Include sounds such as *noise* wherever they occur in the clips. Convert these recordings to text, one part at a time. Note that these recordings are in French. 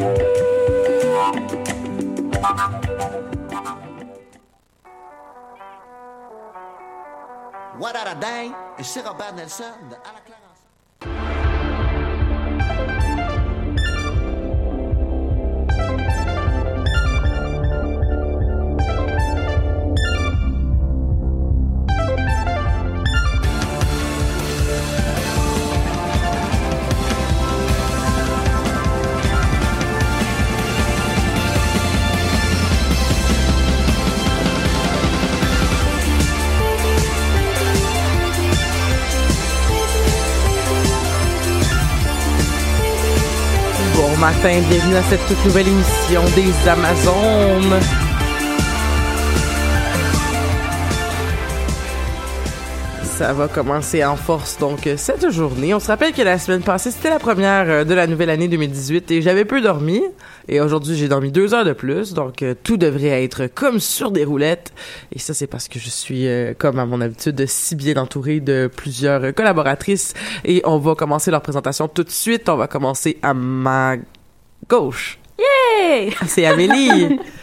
What a day? Et Robert Nelson de À la matin, bienvenue à cette toute nouvelle émission des Amazones. Ça va commencer en force donc cette journée. On se rappelle que la semaine passée, c'était la première euh, de la nouvelle année 2018 et j'avais peu dormi. Et aujourd'hui, j'ai dormi deux heures de plus, donc euh, tout devrait être comme sur des roulettes. Et ça, c'est parce que je suis, euh, comme à mon habitude, si bien entourée de plusieurs collaboratrices. Et on va commencer leur présentation tout de suite. On va commencer à ma gauche. Yay! C'est Amélie. *laughs*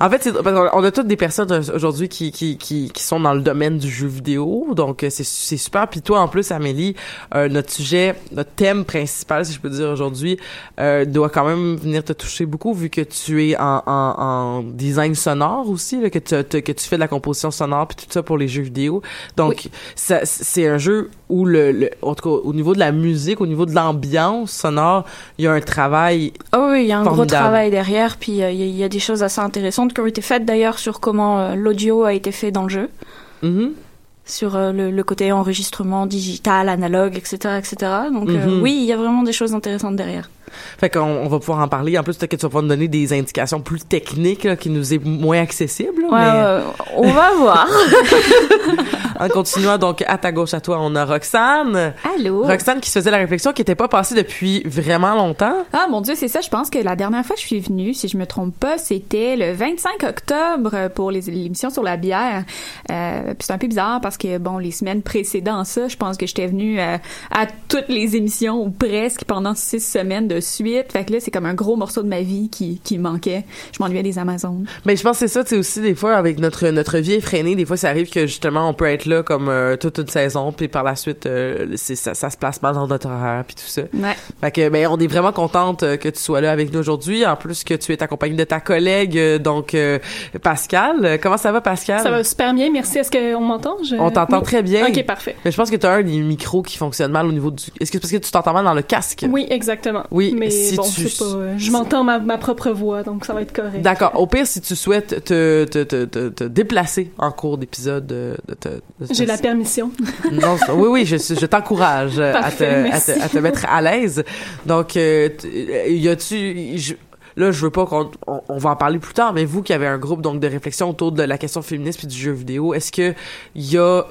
En fait, c'est, on a toutes des personnes aujourd'hui qui, qui, qui, qui, sont dans le domaine du jeu vidéo, donc euh, c'est, c'est super. Puis toi, en plus, Amélie, euh, notre sujet, notre thème principal, si je peux dire aujourd'hui, euh, doit quand même venir te toucher beaucoup vu que tu es en, en, en design sonore aussi, là, que, tu, que tu fais de la composition sonore puis tout ça pour les jeux vidéo. Donc, ça, c'est un jeu où le, le, en tout cas, au niveau de la musique, au niveau de l'ambiance sonore, il y a un travail. Oh oui, il y a un gros travail derrière, puis il y, y, a des choses assez intéressantes qui ont été faites d'ailleurs sur comment euh, l'audio a été fait dans le jeu. Mm-hmm. Sur euh, le, côté enregistrement digital, analogue, etc., etc. Donc euh, mm-hmm. oui, il y a vraiment des choses intéressantes derrière. Fait qu'on on va pouvoir en parler. En plus, peut-être que tu vas pouvoir nous donner des indications plus techniques qui nous est moins accessibles. Ouais, on va voir. *laughs* en continuant, donc, à ta gauche à toi, on a Roxane. Allô? Roxane qui se faisait la réflexion qui n'était pas passée depuis vraiment longtemps. Ah, mon Dieu, c'est ça. Je pense que la dernière fois que je suis venue, si je me trompe pas, c'était le 25 octobre pour l'émission sur la bière. Euh, puis c'est un peu bizarre parce que, bon, les semaines précédant ça, je pense que j'étais venue euh, à toutes les émissions ou presque pendant six semaines de suite. Fait que là, c'est comme un gros morceau de ma vie qui, qui manquait. Je m'ennuyais des Amazones. Mais je pense que c'est ça, tu sais, aussi, des fois, avec notre, notre vie effrénée, des fois, ça arrive que, justement, on peut être là comme euh, toute une saison, puis par la suite, euh, c'est, ça, ça se place mal dans notre horaire, puis tout ça. Ouais. Fait que, ben, on est vraiment contente euh, que tu sois là avec nous aujourd'hui. En plus que tu es accompagnée de ta collègue, donc, Pascal. Comment ça va, Pascal? Ça va super bien, merci. Est-ce qu'on m'entend? On t'entend très bien. OK, parfait. Mais je pense que tu as un des micros qui fonctionne mal au niveau du... Est-ce que c'est parce que tu t'entends mal dans le casque? Oui, exactement. Oui, mais si bon, tu... pas, euh, je m'entends ma, ma, propre voix, donc ça va être correct. D'accord. Au pire, si tu souhaites te, te, te, te, te déplacer en cours d'épisode, de, de, j'ai la permission. non, oui, oui, je, je t'encourage à, te, à, te, à te mettre à l'aise. Donc, euh, y a-tu là je veux pas qu'on on, va en parler plus tard mais vous qui avez un groupe donc de réflexion autour de la question féministe puis du jeu vidéo est-ce que il y a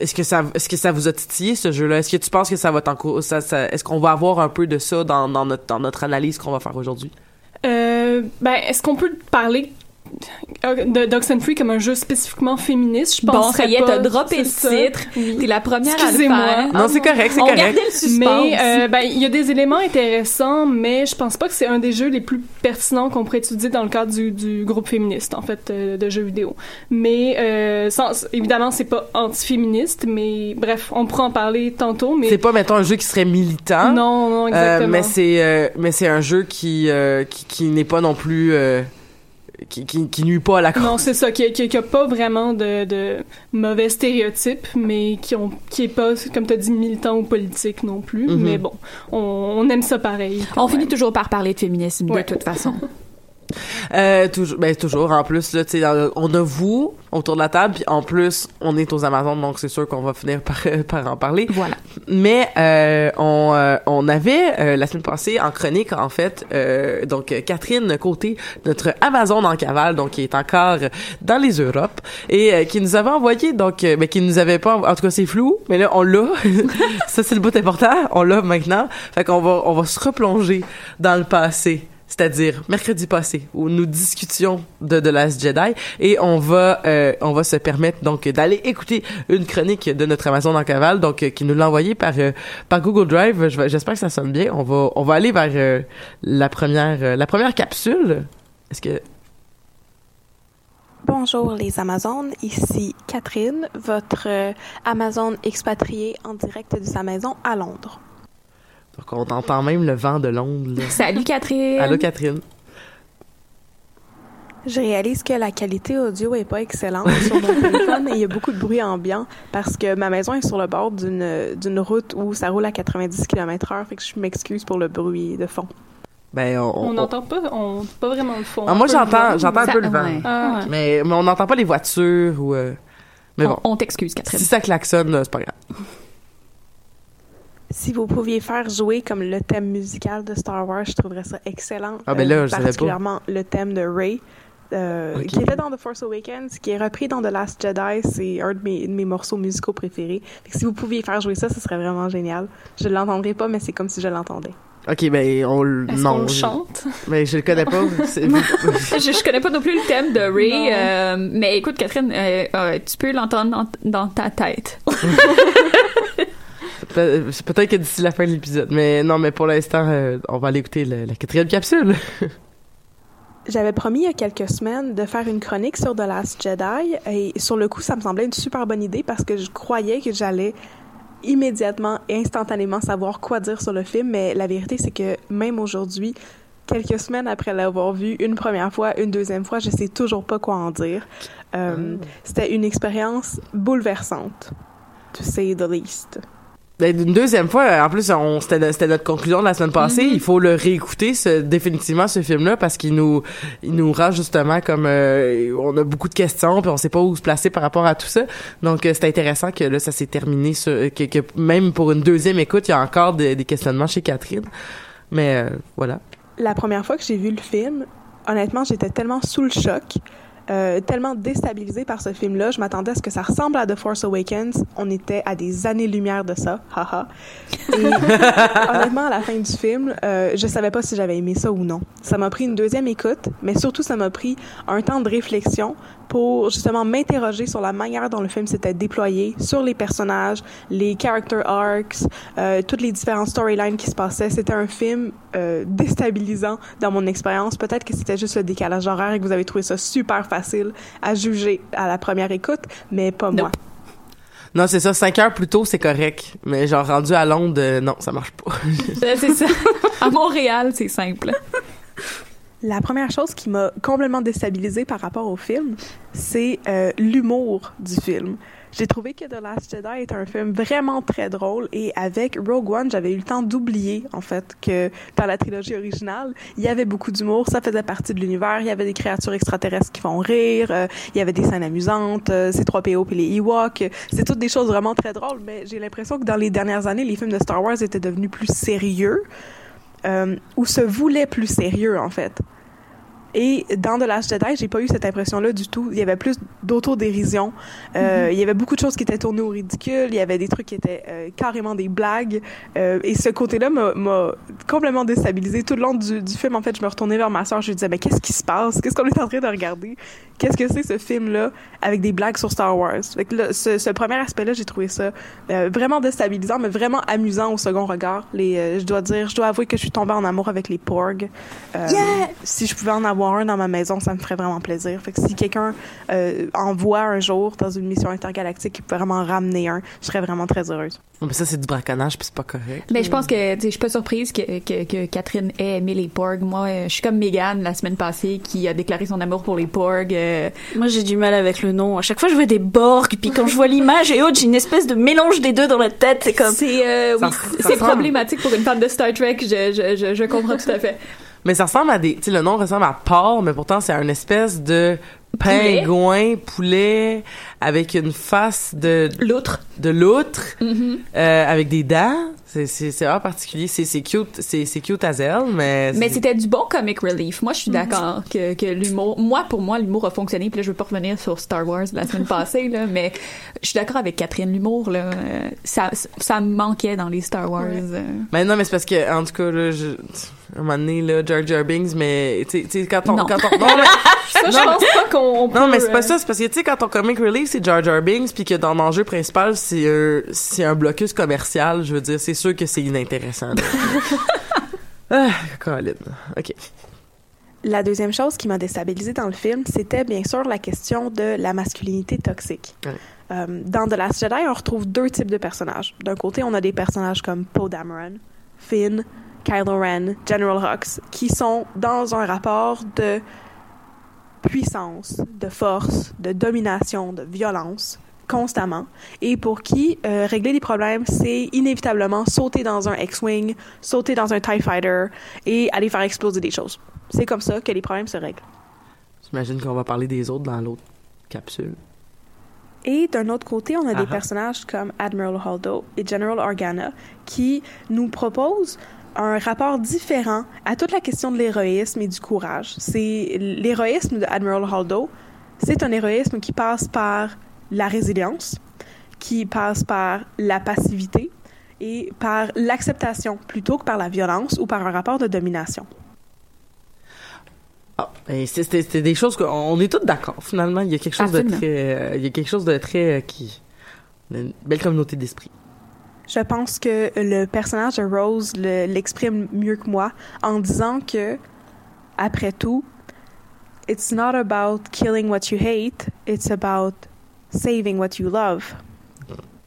est-ce que ça est-ce que ça vous a titillé ce jeu-là? Est-ce que tu penses que ça va ça, ça est-ce qu'on va avoir un peu de ça dans, dans notre analyse qu'on va faire aujourd'hui? Euh, ben est-ce qu'on peut parler de Free comme un jeu spécifiquement féministe, je pense. Bon, ça y est, t'as droppé le titre. T'es la première à le faire. Non, c'est correct, c'est correct. On gardait le suspense. Mais, euh, ben, il y a des éléments intéressants, mais je pense pas que c'est un des jeux les plus pertinents qu'on pourrait étudier dans le cadre du, du groupe féministe, en fait, euh, de jeux vidéo. Mais, euh, sans, évidemment, c'est pas anti-féministe, mais bref, on pourra en parler tantôt, mais... C'est pas, mettons, un jeu qui serait militant. Non, non, exactement. mais c'est, mais c'est un jeu qui, qui, qui n'est pas non plus qui, qui, qui, nuit pas à la cause. Non, c'est ça, qui, qui, a pas vraiment de, de mauvais stéréotypes, mais qui ont qui est pas, comme tu as dit, militant ou politique non plus. Mm-hmm. Mais bon, on, on, aime ça pareil. On finit toujours par parler de féminisme de toute façon. *laughs* Euh, toujours, ben toujours. En plus, là, tu sais, on a vous autour de la table, puis en plus, on est aux Amazones, donc c'est sûr qu'on va finir *laughs* par, par en parler. Voilà. Mais euh, on, euh, on avait euh, la semaine passée en chronique, en fait, euh, donc Catherine Côté, notre Amazon en cavale, donc qui est encore dans les Europes et qui nous avait envoyé, donc, mais qui nous avait pas, en tout cas c'est flou, mais là on l'a. *laughs* Ça c'est le bout important, on l'a maintenant. Fait qu'on va on va se replonger dans le passé c'est-à-dire mercredi passé, où nous discutions de The Last Jedi, et on va euh, on va se permettre donc d'aller écouter une chronique de notre Amazon en cavale, donc euh, qui nous l'a envoyé par euh, Google Drive. J'espère que ça sonne bien. On va on va aller vers la première la première capsule. Est-ce que Bonjour les Amazones, ici Catherine, votre Amazon expatriée en direct de sa maison à Londres. Donc on entend même le vent de Londres. là. Salut Catherine. Allô Catherine. Je réalise que la qualité audio est pas excellente sur mon téléphone et il y a beaucoup de bruit ambiant parce que ma maison est sur le bord d'une d'une route où ça roule à 90 km/h, fait que je m'excuse pour le bruit de fond. Ben on, On n'entend pas, on, pas vraiment le fond. Ah, moi j'entends un peu le vent. ouais. Ah, Ouais. Mais, mais on n'entend pas les voitures ou euh, mais bon. On, on t'excuse Catherine. Si ça klaxonne, c'est pas grave. Si vous pouviez faire jouer comme le thème musical de Star Wars, je trouverais ça excellent. Euh, Ah, ben là, je pas. particulièrement le thème de Rey. euh, Ok. qui était dans The Force Awakens, qui est repris dans The Last Jedi, c'est un de mes, de mes morceaux musicaux préférés. Fait que si vous pouviez faire jouer ça, ce serait vraiment génial. Je l'entendrai pas, mais c'est comme si je l'entendais. Ok, ben on le Est-ce non. le je- chante? Mais je le connais pas. *laughs* je, je connais pas non plus le thème de Ray, euh, mais écoute Catherine, euh, euh, tu peux l'entendre dans, dans ta tête. *laughs* Peut-être que d'ici la fin de l'épisode. Mais non, mais pour l'instant, euh, on va aller écouter le- la quatrième capsule. *laughs* J'avais promis il y a quelques semaines de faire une chronique sur The Last Jedi et sur le coup, ça me semblait une super bonne idée parce que je croyais que j'allais immédiatement et instantanément savoir quoi dire sur le film, mais la vérité, c'est que même aujourd'hui, quelques semaines après l'avoir vu une première fois, une deuxième fois, je sais toujours pas quoi en dire. Euh, C'était une expérience bouleversante, to say the least. Ben, une deuxième fois, en plus, on, c'était, c'était notre conclusion de la semaine passée. Il faut le réécouter, ce, définitivement, ce film-là, parce qu'il nous, il nous rend justement comme, euh, on a beaucoup de questions, puis on sait pas où se placer par rapport à tout ça. Donc, euh, c'est intéressant que là, ça s'est terminé sur, que, que même pour une deuxième écoute, il y a encore des, des questionnements chez Catherine. Mais, euh, voilà. La première fois que j'ai vu le film, honnêtement, j'étais tellement sous le choc, euh, tellement déstabilisée par ce film-là. Je m'attendais à ce que ça ressemble à The Force Awakens. On était à des années-lumière de ça, haha. Et *laughs* honnêtement, à la fin du film, euh, je savais pas si j'avais aimé ça ou non. Ça m'a pris une deuxième écoute, mais surtout, ça m'a pris un temps de réflexion pour justement m'interroger sur la manière dont le film s'était déployé, sur les personnages, les character arcs, euh, toutes les différentes storylines qui se passaient. C'était un film euh, déstabilisant dans mon expérience. Peut-être que c'était juste le décalage horaire et que vous avez trouvé ça super facile à juger à la première écoute, mais pas moi. Non, c'est ça, cinq heures plus tôt, c'est correct. Mais genre, rendu à Londres, euh, non, ça marche pas. *laughs* C'est ça. *laughs* À Montréal, c'est simple. La première chose qui m'a complètement déstabilisée par rapport au film, c'est euh, l'humour du film. J'ai trouvé que The Last Jedi est un film vraiment très drôle et avec Rogue One, j'avais eu le temps d'oublier en fait que dans la trilogie originale, il y avait beaucoup d'humour, ça faisait partie de l'univers, il y avait des créatures extraterrestres qui font rire, euh, il y avait des scènes amusantes, euh, c'est 3PO puis les Ewoks, c'est toutes des choses vraiment très drôles, mais j'ai l'impression que dans les dernières années, les films de Star Wars étaient devenus plus sérieux euh, ou se voulaient plus sérieux en fait. Et dans The Last Jedi, j'ai pas eu cette impression-là du tout. Il y avait plus d'autodérision. Euh, Il y avait beaucoup de choses qui étaient tournées au ridicule. Il y avait des trucs qui étaient euh, carrément des blagues. Euh, et ce côté-là m'a- m'a complètement déstabilisé. Tout le long du, du film, en fait, je me retournais vers ma soeur. Je lui disais, mais qu'est-ce qui se passe? Qu'est-ce qu'on est en train de regarder? Qu'est-ce que c'est ce film-là avec des blagues sur Star Wars? Fait que là, ce, ce premier aspect-là, j'ai trouvé ça euh, vraiment déstabilisant, mais vraiment amusant au second regard. Les, euh, je dois dire, je dois avouer que je suis tombée en amour avec les Porgs. Euh, Si je pouvais en avoir un dans ma maison, ça me ferait vraiment plaisir. Fait que si quelqu'un euh, envoie un jour dans une mission intergalactique qui peut vraiment ramener un, je serais vraiment très heureuse. mais ça, c'est du braconnage, puis c'est pas correct. Mais je pense que tu sais, je suis pas surprise que, que, que Catherine ait aimé les porgs. Moi, je suis comme Megan la semaine passée qui a déclaré son amour pour les porgs. Euh, Moi, j'ai du mal avec le nom. À chaque fois, je vois des Borg, puis quand je vois l'image et autres, j'ai une espèce de mélange des deux dans la tête. C'est comme. C'est euh, oui, problématique pour une fan de Star Trek. Je, je, je, je comprends tout à fait. Mais ça ressemble à des, tu sais, le nom ressemble à porc, mais pourtant c'est un espèce de Poulet. pingouin, poulet, avec une face de L'outre. de loutre, Mhm. euh, avec des dents. C'est c'est particulier. C'est c'est cute, c'est c'est cute as elle, mais Mais c'était du bon comic relief. Moi, je suis d'accord que, que l'humour... Moi, pour moi, l'humour a fonctionné. Puis là, je veux pas revenir sur Star Wars la semaine *laughs* passée, là, mais je suis d'accord avec Catherine. L'humour, là, ça, ça me manquait dans les Star Wars. euh. Mais non, mais c'est parce que en tout cas là, je, un moment donné là, Jar Jar Binks, mais tu sais- quand on Non. quand on non, mais, *laughs* Ça, je Non, pense pas qu'on peut... non, mais c'est pas euh, ça, c'est parce que tu sais quand ton comic relief c'est Jar Jar Binks puis que dans l'enjeu principal c'est un c'est un blocus commercial, je veux dire, c'est sûr que c'est inintéressant. *laughs* ah, Colin. OK. La deuxième chose qui m'a déstabilisée dans le film, c'était bien sûr la question de la masculinité toxique. Ouais. Euh, dans The Last Jedi, on retrouve deux types de personnages. D'un côté, on a des personnages comme Poe Dameron, Finn, Kylo Ren, General Hux, qui sont dans un rapport de puissance, de force, de domination, de violence constamment et pour qui euh, régler les problèmes c'est inévitablement sauter dans un X-wing, sauter dans un TIE fighter et aller faire exploser des choses. C'est comme ça que les problèmes se règlent. J'imagine qu'on va parler des autres dans l'autre capsule. Et d'un autre côté, on a des personnages comme Admiral Holdo et General Organa qui nous proposent un rapport différent à toute la question de l'héroïsme et du courage. C'est l'héroïsme de Admiral Holdo, c'est un héroïsme qui passe par la résilience, qui passe par la passivité et par l'acceptation plutôt que par la violence ou par un rapport de domination. Ah, ben, c'est- des choses qu'on on est tous d'accord. Finalement, il y a quelque chose Absolument. de très, euh, il y a quelque chose de très euh, qui, une belle communauté d'esprit. Je pense que le personnage de Rose le- l'exprime mieux que moi en disant que, après tout, it's not about killing what you hate, it's about saving what you love.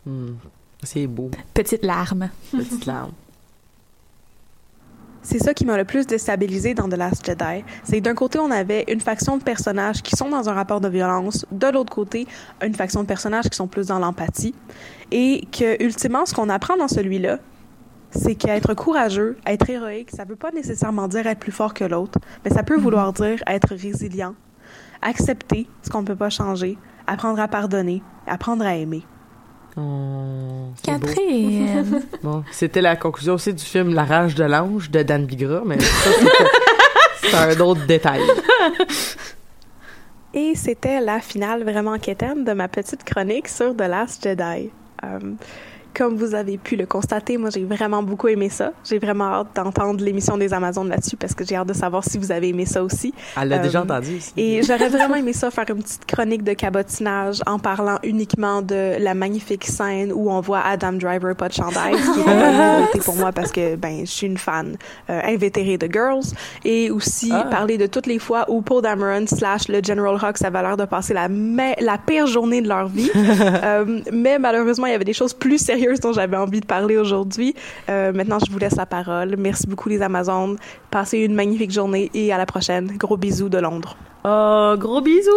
Hmm. C'est beau, Petite larme. petite larme. C'est ça qui m'a le plus déstabilisé dans The Last Jedi. C'est d'un côté, on avait une faction de personnages qui sont dans un rapport de violence, de l'autre côté, une faction de personnages qui sont plus dans l'empathie. Et que, ultimement, ce qu'on apprend dans celui-là, c'est qu'être courageux, être héroïque, ça veut pas nécessairement dire être plus fort que l'autre, mais ça peut vouloir dire être résilient, accepter ce qu'on ne peut pas changer, apprendre à pardonner, apprendre à aimer. Oh. Catherine. *laughs* Bon, c'était la conclusion aussi du film La rage de l'ange de Dan Bigra, mais ça, c'est- *laughs* c'est un autre détail. Et c'était la finale vraiment quétaine de ma petite chronique sur The Last Jedi. Euh, comme vous avez pu le constater, moi j'ai vraiment beaucoup aimé ça. J'ai vraiment hâte d'entendre l'émission des Amazones là-dessus parce que j'ai hâte de savoir si vous avez aimé ça aussi. Elle l'a Euh, déjà entendu aussi. Et j'aurais vraiment aimé ça faire une petite chronique de cabotinage en parlant uniquement de la magnifique scène où on voit Adam Driver pas de chandail, ce qui est une pour moi parce que ben je suis une fan euh, invétérée de Girls et aussi Ah. parler de toutes les fois où Paul Dameron slash le General Hux avaient l'air de passer la pire journée de leur vie. *laughs* Euh, mais malheureusement, il y avait des choses plus sérieuses dont j'avais envie de parler aujourd'hui. Euh, maintenant, je vous laisse la parole. Merci beaucoup les Amazones. Passez une magnifique journée et à la prochaine. Gros bisous de Londres. Oh, gros bisous!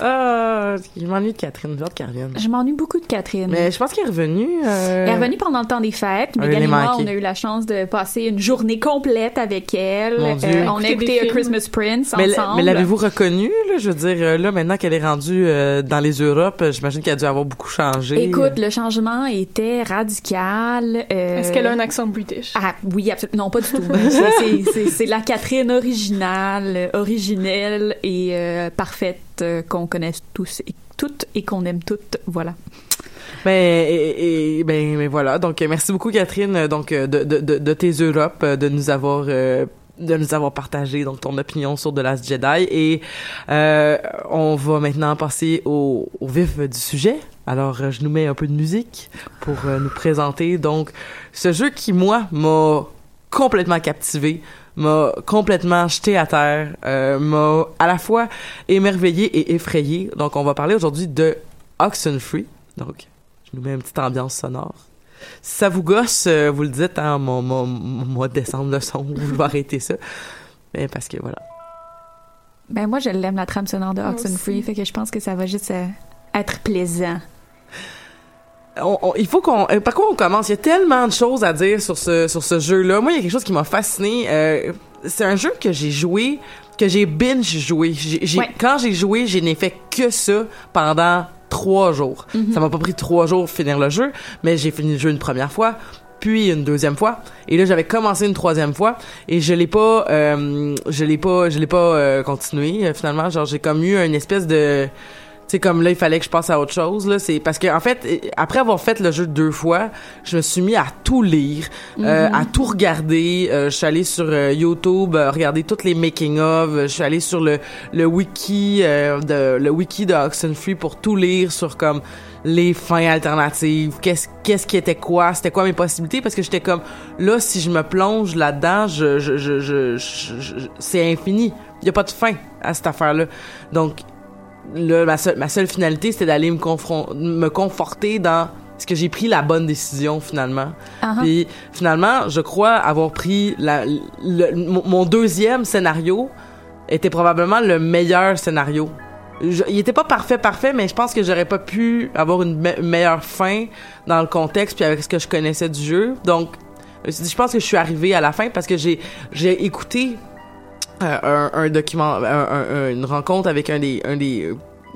Ah, je m'ennuie de Catherine, j'ai hâte qu'elle revienne. Je m'ennuie beaucoup de Catherine. Mais je pense qu'elle est revenue. euh, Elle est revenue pendant le temps des fêtes. Je et moi, on a eu la chance de passer une journée complète avec elle. Mon Dieu. Euh, on a écouté A. Christmas Prince Mais, ensemble. mais l'avez-vous reconnue, là? Je veux dire, euh, là, maintenant qu'elle est rendue euh, dans les Europes, j'imagine qu'elle a dû avoir beaucoup changé. Écoute, le changement était radical. euh, Est-ce qu'elle a un accent british? Ah oui, absolument. Non, pas du tout. C'est- c'est- la Catherine originale, originelle et euh, parfaite euh, qu'on connaît tous et toutes et qu'on aime toutes. Voilà. Ben, et, et- ben, ben voilà. Donc, merci beaucoup, Catherine, euh, donc, de, de, de, tes Europes, de nous avoir, de nous avoir partagé, donc, ton opinion sur The Last Jedi. Et, on va maintenant passer au, au vif du sujet. Alors, je nous mets un peu de musique pour nous présenter, donc, ce jeu qui, moi, m'a complètement captivé, m'a complètement jeté à terre, euh, m'a à la fois émerveillé et effrayé. Donc, on va parler aujourd'hui de Oxenfree. Donc, je nous mets une petite ambiance sonore. Si ça vous gosse, euh, vous le dites, hein, mon, mon, mon, moi, descendre le son, je vais arrêter ça. Mais parce que voilà. Ben moi, je l'aime la trame sonore de Oxenfree, fait que je pense que ça va juste euh, être plaisant. On- on- il faut qu'on. euh, par quoi on commence? Il y a tellement de choses à dire sur ce, sur ce jeu-là. Moi, il y a quelque chose qui m'a fasciné. Euh, c'est un jeu que j'ai joué, que j'ai binge joué. J'ai, j'ai- Ouais. Quand j'ai joué, je n'ai fait que ça pendant trois jours. Mhm. Ça m'a pas pris trois jours de finir le jeu, mais j'ai fini le jeu une première fois, puis une deuxième fois, et là j'avais commencé une troisième fois, et je l'ai pas, euh, je l'ai pas, je l'ai pas euh, continué euh, finalement. Genre j'ai comme eu une espèce de sais comme là il fallait que je passe à autre chose là. C'est parce que en fait après avoir fait le jeu deux fois je me suis mis à tout lire euh, à tout regarder. Euh, je suis allée sur euh, YouTube euh, regarder toutes les making of. Je suis allée sur le le wiki euh, de le wiki de Oxenfree pour tout lire sur comme les fins alternatives. Qu'est-ce qu'est-ce qui était quoi? C'était quoi mes possibilités? Parce que j'étais comme là si je me plonge là-dedans je je je, je, je- je- c'est infini. Il y a pas de fin à cette affaire là donc là, ma, seule, ma seule finalité, c'était d'aller me, confron- me conforter dans ce que j'ai pris la bonne décision finalement. Ah. Puis finalement, je crois avoir pris la, le- mon, deuxième scénario était probablement le meilleur scénario. Je- il était pas parfait parfait, mais je pense que j'aurais pas pu avoir une me- meilleure fin dans le contexte puis avec ce que je connaissais du jeu. Donc je pense que je suis arrivée à la fin parce que j'ai écouté un, un document, un- un- un- une rencontre avec un des, un des, euh,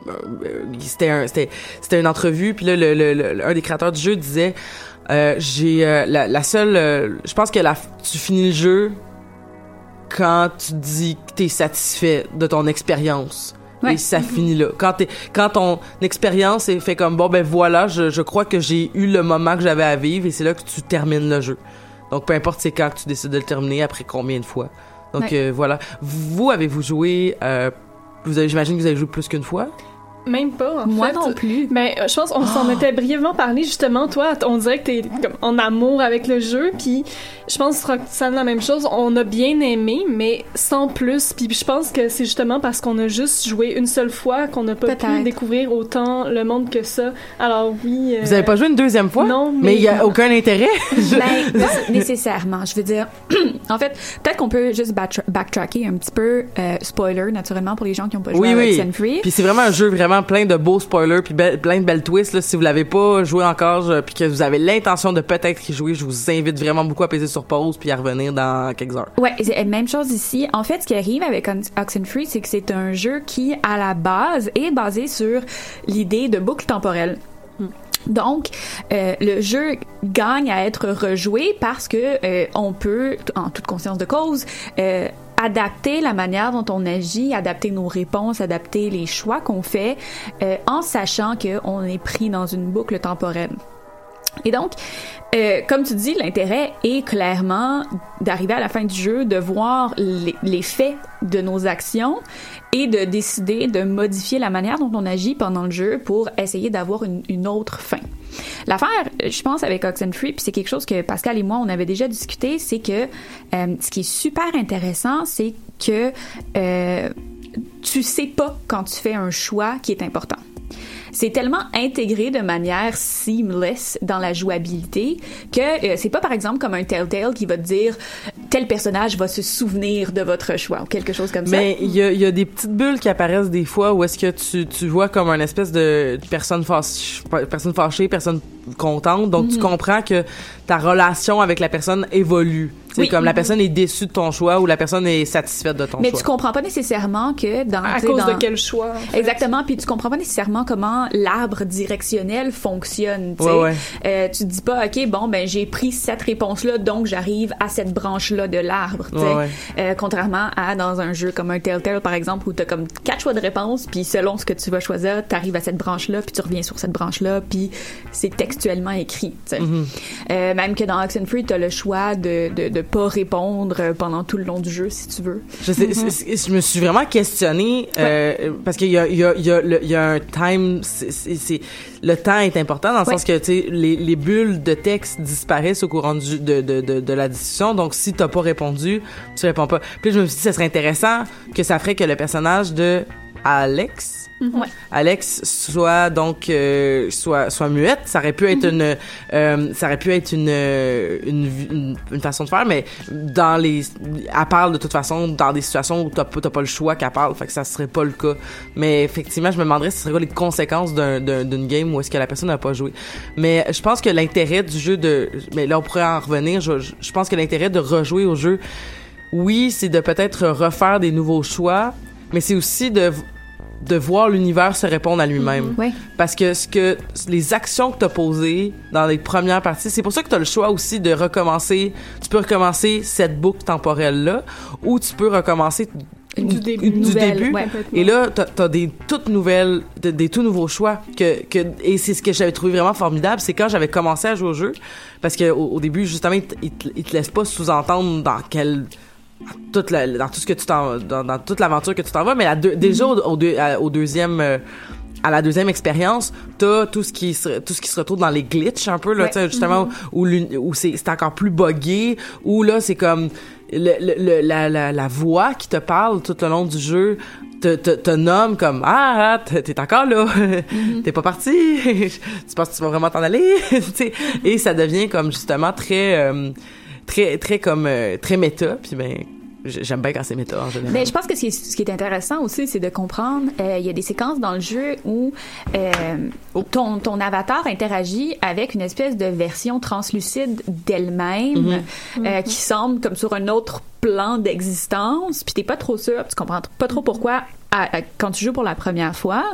euh, c'était un, c'était, c'était une entrevue, puis là, le, le, le- un des créateurs du jeu disait, euh, j'ai euh, la, la seule, euh, je pense que la, tu finis le jeu quand tu dis que t'es satisfait de ton expérience. Ouais. Et ça finit là. Quand, t'es, quand ton expérience est fait comme bon ben voilà, je, je crois que j'ai eu le moment que j'avais à vivre et c'est là que tu termines le jeu. Donc peu importe c'est quand que tu décides de le terminer, après combien de fois. Donc Ouais. euh, voilà. Vous avez-vous joué euh, vous avez, j'imagine que vous avez joué plus qu'une fois? Même pas, en Moi fait. non plus. Mais euh, je pense qu'on s'en était brièvement parlé justement. Toi, on dirait que t'es comme en amour avec le jeu, puis je pense que Roxane la même chose. On a bien aimé, mais sans plus. Puis je pense que c'est justement parce qu'on a juste joué une seule fois qu'on n'a pas pu découvrir autant le monde que ça. Alors oui. euh, Vous avez pas joué une deuxième fois? Non, mais mais- il y a aucun intérêt. *laughs* Ben, pas *laughs* nécessairement. Je veux dire, *clears throat* en fait, peut-être qu'on peut juste backtra- backtracker un petit peu. euh, spoiler, naturellement, pour les gens qui n'ont pas joué Oui, à oui. Oxenfree. Puis c'est vraiment un jeu vraiment plein de beaux spoilers puis be- plein de belles twists. Là. Si vous l'avez pas joué encore je- puis que vous avez l'intention de peut-être y jouer, je vous invite vraiment beaucoup à peser sur pause puis à revenir dans quelques heures. Ouais, même chose ici. En fait, ce qui arrive avec Ox- Oxenfree, c'est que c'est un jeu qui, à la base, est basé sur l'idée de boucle temporelle. Donc, euh, le jeu gagne à être rejoué parce que euh, on peut, en toute conscience de cause, euh, adapter la manière dont on agit, adapter nos réponses, adapter les choix qu'on fait, euh, en sachant qu'on est pris dans une boucle temporelle. Et donc, euh, comme tu dis, l'intérêt est clairement d'arriver à la fin du jeu, de voir les, les faits de nos actions et de décider de modifier la manière dont on agit pendant le jeu pour essayer d'avoir une, une autre fin. L'affaire, je pense, avec Oxenfree, puis c'est quelque chose que Pascal et moi, on avait déjà discuté, c'est que euh, ce qui est super intéressant, c'est que euh, tu sais pas quand tu fais un choix qui est important c'est tellement intégré de manière seamless dans la jouabilité que euh, c'est pas par exemple comme un Telltale qui va te dire tel personnage va se souvenir de votre choix ou quelque chose comme Mais il y a, il y a des petites bulles qui apparaissent des fois où est-ce que tu, tu vois comme un espèce de personne fâchée, personne fâchée, personne contente. Donc tu comprends que ta relation avec la personne évolue. C'est Oui. comme la personne est déçue de ton choix ou la personne est satisfaite de ton ça. Mais choix. tu comprends pas nécessairement que dans à cause dans- de quel choix. en fait? Exactement, puis tu comprends pas nécessairement comment l'arbre directionnel fonctionne. tu sais. Ouais, ouais. Euh, tu te dis pas, ok, bon, ben j'ai pris cette réponse-là, donc j'arrive à cette branche-là de l'arbre. tu sais. Ouais, ouais. Euh, contrairement à dans un jeu comme un Telltale, par exemple, où t'as comme quatre choix de réponse, puis selon ce que tu vas choisir, t'arrives à cette branche-là, puis tu reviens sur cette branche-là, puis c'est textuellement écrit. tu sais. Mm-hmm. Euh, même que dans Oxenfree, t'as le choix de, de, de pas répondre pendant tout le long du jeu, si tu veux. Je, sais, je me suis vraiment questionné euh, parce qu'il y a, y, a, y, a le- il y a un time. c'est- le temps est important dans le Ouais. sens que tu sais les, les bulles de texte disparaissent au courant du, de, de, de, de la discussion. Donc si t'as pas répondu, tu réponds pas. Puis je me suis dit ça serait intéressant que ça ferait que le personnage de Alex. Ouais. Alex soit donc euh, soit soit muette. Ça aurait pu être une euh, ça aurait pu être une, euh, une une une façon de faire mais dans les elle parle de toute façon dans des situations où t'as pas pas le choix qu'elle parle fait que ça serait pas le cas. Mais effectivement je me demanderais ce serait quoi les conséquences d'un d'un- d'une game où est-ce que la personne n'a pas joué. Mais je pense que l'intérêt du jeu de mais là on pourrait en revenir je, je- je pense que l'intérêt de rejouer au jeu oui, c'est de peut-être refaire des nouveaux choix, mais c'est aussi de de voir l'univers se répondre à lui-même. Oui. Parce que ce que les actions que tu as posées dans les premières parties, c'est pour ça que tu as le choix aussi de recommencer. Tu peux recommencer cette boucle temporelle là ou tu peux recommencer Du début. du Nouvelle, début. ouais. Et là, t'as as des toutes nouvelles, de- des tout nouveaux choix que, que et c'est ce que j'avais trouvé vraiment formidable, c'est quand j'avais commencé à jouer au jeu, parce que au, au début justement, ils te, ils te- te laissent pas sous-entendre dans quel toute la, dans tout ce que tu t'en dans, dans toute l'aventure que tu t'en vas, mais la deux- déjà au, au deux- à- au deuxième euh, à la deuxième expérience, t'as tout ce qui se, tout ce qui se retrouve dans les glitches un peu là, Ouais. tu sais, justement où, où c'est c'est encore plus buggé, où là c'est comme le, le- la, la, la voix qui te parle tout le long du jeu te, te, te nomme comme ah t'es t'es encore là! *laughs* T'es pas parti! *laughs* Tu penses que tu vas vraiment t'en aller *laughs* Tu sais, et ça devient comme justement très euh, très très comme euh, très méta puis ben j'aime bien quand c'est méta en général. Mais je pense que ce qui est, ce qui est intéressant aussi, c'est de comprendre, euh, il y a des séquences dans le jeu où euh, ton, ton avatar interagit avec une espèce de version translucide d'elle-même euh, qui semble comme sur un autre plan d'existence, puis t'es pas trop sûr, tu comprends pas trop pourquoi à- à- quand tu joues pour la première fois.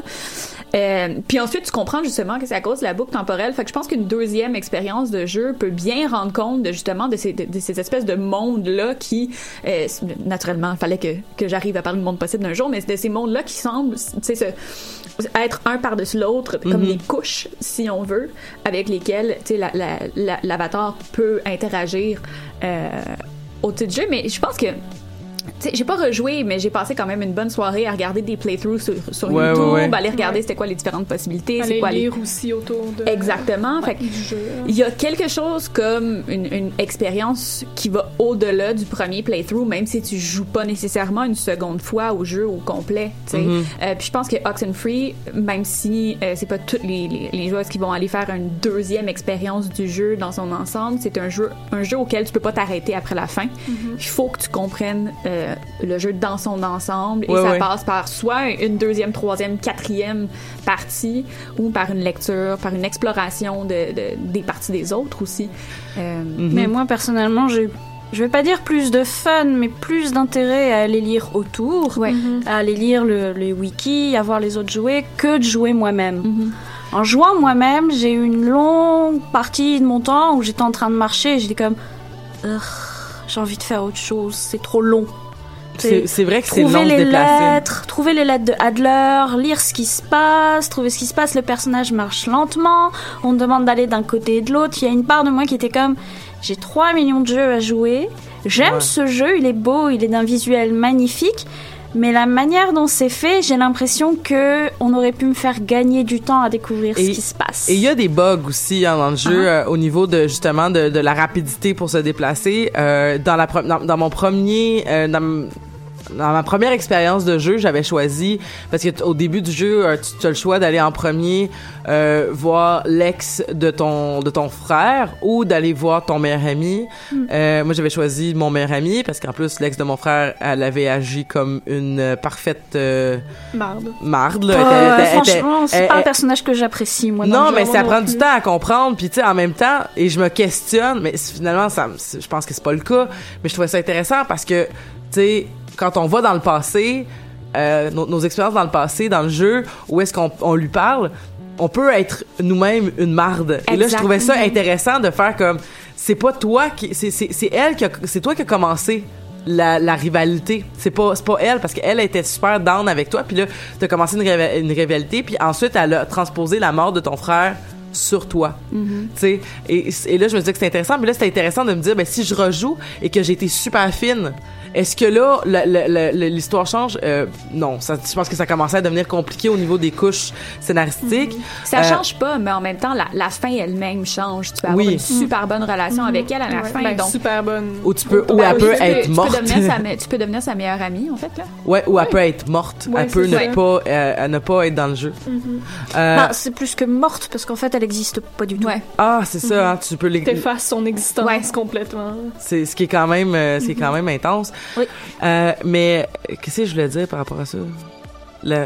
Euh, puis ensuite, tu comprends justement que c'est à cause de la boucle temporelle. Fait que je pense qu'une deuxième expérience de jeu peut bien rendre compte de justement de ces, de, de ces espèces de mondes-là qui, euh, naturellement, il fallait que, que j'arrive à parler du monde possible d'un jour, mais c'est de ces mondes-là qui semblent, tu sais, se- être un par-dessus l'autre, comme des couches, si on veut, avec lesquelles, tu sais, la- la- la- l'avatar peut interagir euh, au titre du jeu. Mais je pense que j'ai pas rejoué, mais j'ai passé quand même une bonne soirée à regarder des playthroughs sur, sur Ouais, YouTube, ouais, ouais. aller regarder c'était quoi les différentes possibilités, c'est quoi les... lire aussi autour de... Exactement. Fait jeu. il y a quelque chose comme une, une expérience qui va au-delà du premier playthrough, même si tu joues pas nécessairement une seconde fois au jeu au complet. Mhm. Euh, puis je pense que Oxenfree, même si euh, c'est pas toutes les, les, les joueuses qui vont aller faire une deuxième expérience du jeu dans son ensemble, c'est un jeu un jeu auquel tu peux pas t'arrêter après la fin. Il faut que tu comprennes euh, le jeu dans son ensemble et Ouais, ça ouais. passe par soit une deuxième, troisième, quatrième partie ou par une lecture, par une exploration de, de- des parties des autres aussi. Euh, Mais moi, personnellement, j'ai, je vais pas dire plus de fun, mais plus d'intérêt à aller lire autour, Ouais. à aller lire le, les wikis, à voir les autres jouer, que de jouer moi-même. Mhm. En jouant moi-même, j'ai eu une longue partie de mon temps où j'étais en train de marcher et j'étais comme, j'ai envie de faire autre chose, c'est trop long. C'est vrai que c'est long de les déplacer lettres, trouver les lettres de Adler, lire ce qui se passe, trouver ce qui se passe, le personnage marche lentement, on demande d'aller d'un côté et de l'autre. Il y a une part de moi qui était comme, j'ai 3 millions de jeux à jouer, j'aime Ouais. ce jeu, il est beau, il est d'un visuel magnifique, mais la manière dont c'est fait, j'ai l'impression que on aurait pu me faire gagner du temps à découvrir Et- ce qui se passe. Et il y a des bugs aussi hein, dans le jeu Ah. euh, au niveau de justement de, de la rapidité pour se déplacer. Euh, dans la dans, dans mon premier euh, dans, dans ma première expérience de jeu, j'avais choisi parce que au début du jeu, euh, tu, tu as le choix d'aller en premier euh, voir l'ex de ton de ton frère ou d'aller voir ton meilleur ami. Hmm. Euh, moi, j'avais choisi mon meilleur ami parce qu'en plus l'ex de mon frère, elle avait agi comme une parfaite euh, Marde. marde. Là. Était- franchement, c'est pas un personnage que j'apprécie moi. non, mais ça prend du temps à comprendre. Puis, tu sais, en même temps, et je me questionne, mais finalement, ça, je pense que c'est pas le cas. Mais je trouvais ça intéressant parce que, tu sais, quand on va dans le passé, euh, nos, nos expériences dans le passé, dans le jeu, où est-ce qu'on on lui parle, on peut être nous-mêmes une marde. Et là, je trouvais ça intéressant de faire comme, c'est pas toi qui, c'est, c'est, c'est elle qui a, c'est toi qui a commencé la, la rivalité. C'est pas, c'est pas elle, parce qu'elle était super down avec toi, puis là, t'as commencé une, une rivalité, puis ensuite, elle a transposé la mort de ton frère sur toi. Tu sais, et, et là, je me disais que c'était intéressant, mais là, c'était intéressant de me dire, ben, si je rejoue et que j'ai été super fine, est-ce que là, l'histoire change? Euh, non. Ça, je pense que ça commençait à devenir compliqué au niveau des couches scénaristiques. Ça Euh, change pas, mais en même temps, la, la fin elle-même change. Tu peux avoir Oui. une super bonne relation avec elle à la Ouais, fin. ben, donc, super bonne. Ou tu peux, ou Ben elle oui, peut tu être morte. Peux devenir sa, *laughs* me- tu peux devenir sa meilleure amie, en fait. Là. Ouais, ou elle peut être morte. Ouais, elle peut ne ça. pas, euh, elle ne pas être dans le jeu. Euh, Bah, c'est plus que morte parce qu'en fait elle existe pas du tout. Ouais. ah, c'est ça. hein, tu peux les. T'effaces son existence Ouais. complètement. C'est ce qui est quand même, euh, ce qui est quand même intense. Oui. Euh, mais euh, qu'est-ce que je voulais dire par rapport à ça? La-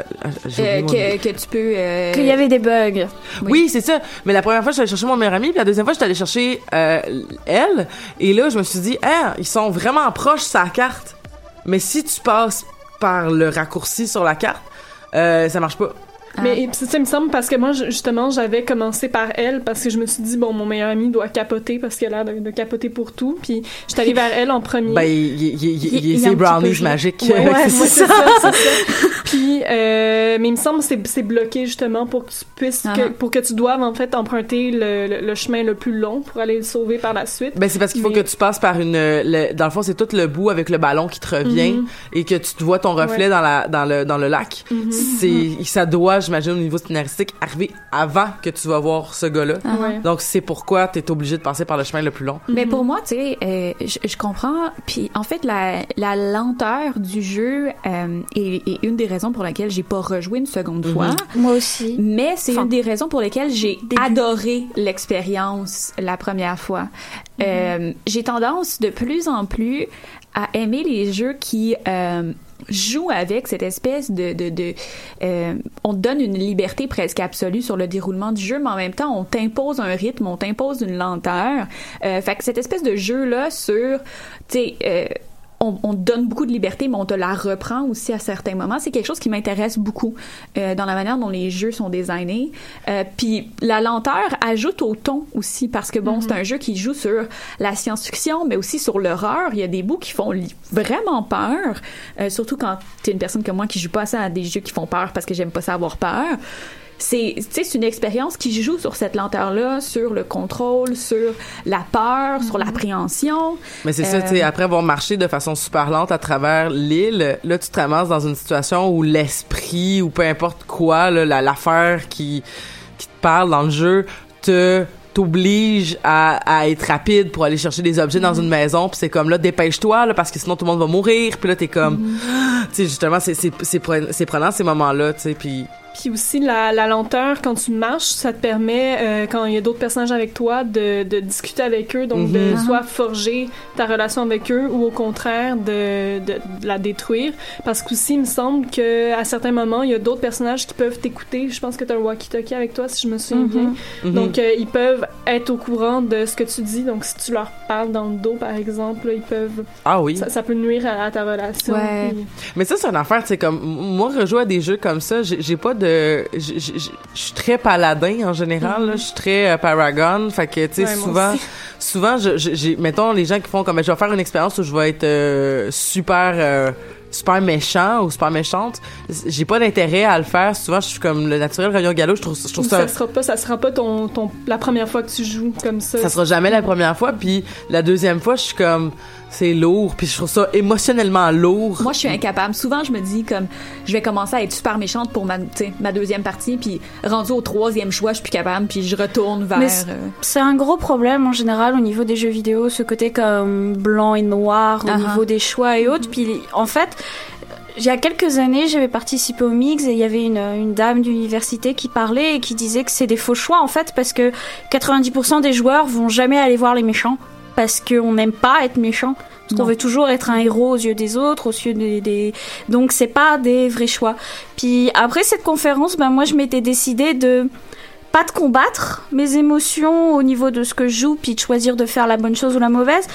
Euh, mon- que, que tu peux. euh, Qu'il y avait des bugs. Oui, c'est ça. Mais la première fois, je suis allée chercher mon meilleur ami, puis la deuxième fois, je suis allée chercher euh, elle. Et là, je me suis dit, ah, ils sont vraiment proches sa carte. Mais si tu passes par le raccourci sur la carte, euh, ça marche pas. Mais c'est ça, il me semble, parce que moi, justement, j'avais commencé par elle, parce que je me suis dit, bon, mon meilleur ami doit capoter, parce qu'il a l'air de, de capoter pour tout. Puis, je suis allée vers elle en premier. Ben, il, petit peu brownies magiques. Ouais, ouais, *laughs* C'est ça. c'est ça, ça. Puis, euh, mais il me semble que c'est- c'est bloqué justement pour que tu puisses, que- Uh-huh. pour que tu doives en fait emprunter le, le- le chemin le plus long pour aller le sauver par la suite. Ben c'est parce qu'il faut Mais- que tu passes par une le- dans le fond c'est tout le bout avec le ballon qui te revient Mhm. et que tu te vois ton reflet Ouais. dans la dans le dans le lac. Mhm. C'est ça doit j'imagine au niveau scénaristique arriver avant que tu vas voir ce gars-là. Ah. Ouais. Donc c'est pourquoi tu es obligé de passer par le chemin le plus long. Mais Mhm. pour moi, tu sais, euh, je, comprends. Puis en fait, la, la lenteur du jeu euh, est, est une des raisons pour laquelle j'ai pas rejoué une seconde Mhm. fois. Moi aussi. Mais c'est Enfin, une des raisons pour lesquelles j'ai adoré l'expérience la première fois. Euh, j'ai tendance de plus en plus à aimer les jeux qui euh, jouent avec cette espèce de... de, euh, on te donne une liberté presque absolue sur le déroulement du jeu, mais en même temps, on t'impose un rythme, on t'impose une lenteur. Euh, fait que cette espèce de jeu-là sur... Tu sais... on, on donne beaucoup de liberté, mais on te la reprend aussi à certains moments. C'est quelque chose qui m'intéresse beaucoup euh, dans la manière dont les jeux sont designés. Euh, Puis la lenteur ajoute au ton aussi, parce que bon, c'est un jeu qui joue sur la science-fiction, mais aussi sur l'horreur. Il y a des bouts qui font vraiment peur, euh, surtout quand t'es une personne comme moi qui joue pas ça à des jeux qui font peur parce que j'aime pas ça avoir peur c'est tu sais, c'est une expérience qui joue sur cette lenteur-là, sur le contrôle, sur la peur, sur l'appréhension. Mais c'est ça, tu sais, Euh, après avoir marché de façon super lente à travers l'île, là, tu te ramasses dans une situation où l'esprit ou peu importe quoi, la- l'affaire qui, qui te parle dans le jeu, te t'oblige à, à être rapide pour aller chercher des objets dans une maison puis c'est comme là dépêche-toi là parce que sinon tout le monde va mourir puis là t'es comme *gasps* tu sais justement c'est c'est c'est prenant ces moments là tu sais puis Puis aussi, la, la lenteur, quand tu marches, ça te permet, euh, quand il y a d'autres personnages avec toi, de, de discuter avec eux, donc de Mhm. soit forger ta relation avec eux ou au contraire de, de, de la détruire. Parce qu'aussi, il me semble que à certains moments, il y a d'autres personnages qui peuvent t'écouter. Je pense que tu as un walkie-talkie avec toi, si je me souviens bien. mhm. Donc, euh, ils peuvent être au courant de ce que tu dis. Donc, si tu leur parles dans le dos, par exemple, là, ils peuvent. ah oui Ça, ça peut nuire à, à ta relation. Ouais. Puis- Mais ça, c'est une affaire, sais, comme, moi, rejouer à des jeux comme ça, j'ai pas de, je suis très paladin, en général, là. je suis très euh, paragon, fait que, tu sais, Ouais, souvent, souvent, je- j'ai, mettons, les gens qui font comme, ben, je vais faire une expérience où je vais être euh, super, euh, super méchant ou super méchante, j'ai pas d'intérêt à le faire, souvent, je suis comme le naturel rayon galop, je trouve, je trouve Ou ça, ça sera pas, ça sera pas ton, ton, la première fois que tu joues comme ça. ça sera jamais la première fois, puis la deuxième fois, je suis comme, c'est lourd, puis je trouve ça émotionnellement lourd. Moi, je suis incapable. Souvent, je me dis comme je vais commencer à être super méchante pour ma, tu sais, ma deuxième partie, puis rendu au troisième choix, je suis plus capable, puis je retourne vers. Euh, C'est un gros problème en général au niveau des jeux vidéo, ce côté comme blanc et noir au niveau des choix et autres. Puis en fait, il y a quelques années, j'avais participé au mix et il y avait une, une dame d'université qui parlait et qui disait que c'est des faux choix en fait parce que 90% des joueurs vont jamais aller voir les méchants parce qu'on n'aime pas être méchant. Parce qu'on veut toujours être un héros aux yeux des autres, aux yeux des, des... donc c'est pas des vrais choix. Puis après cette conférence, ben moi je m'étais décidé de pas de combattre mes émotions au niveau de ce que je joue, puis de choisir de faire la bonne chose ou la mauvaise,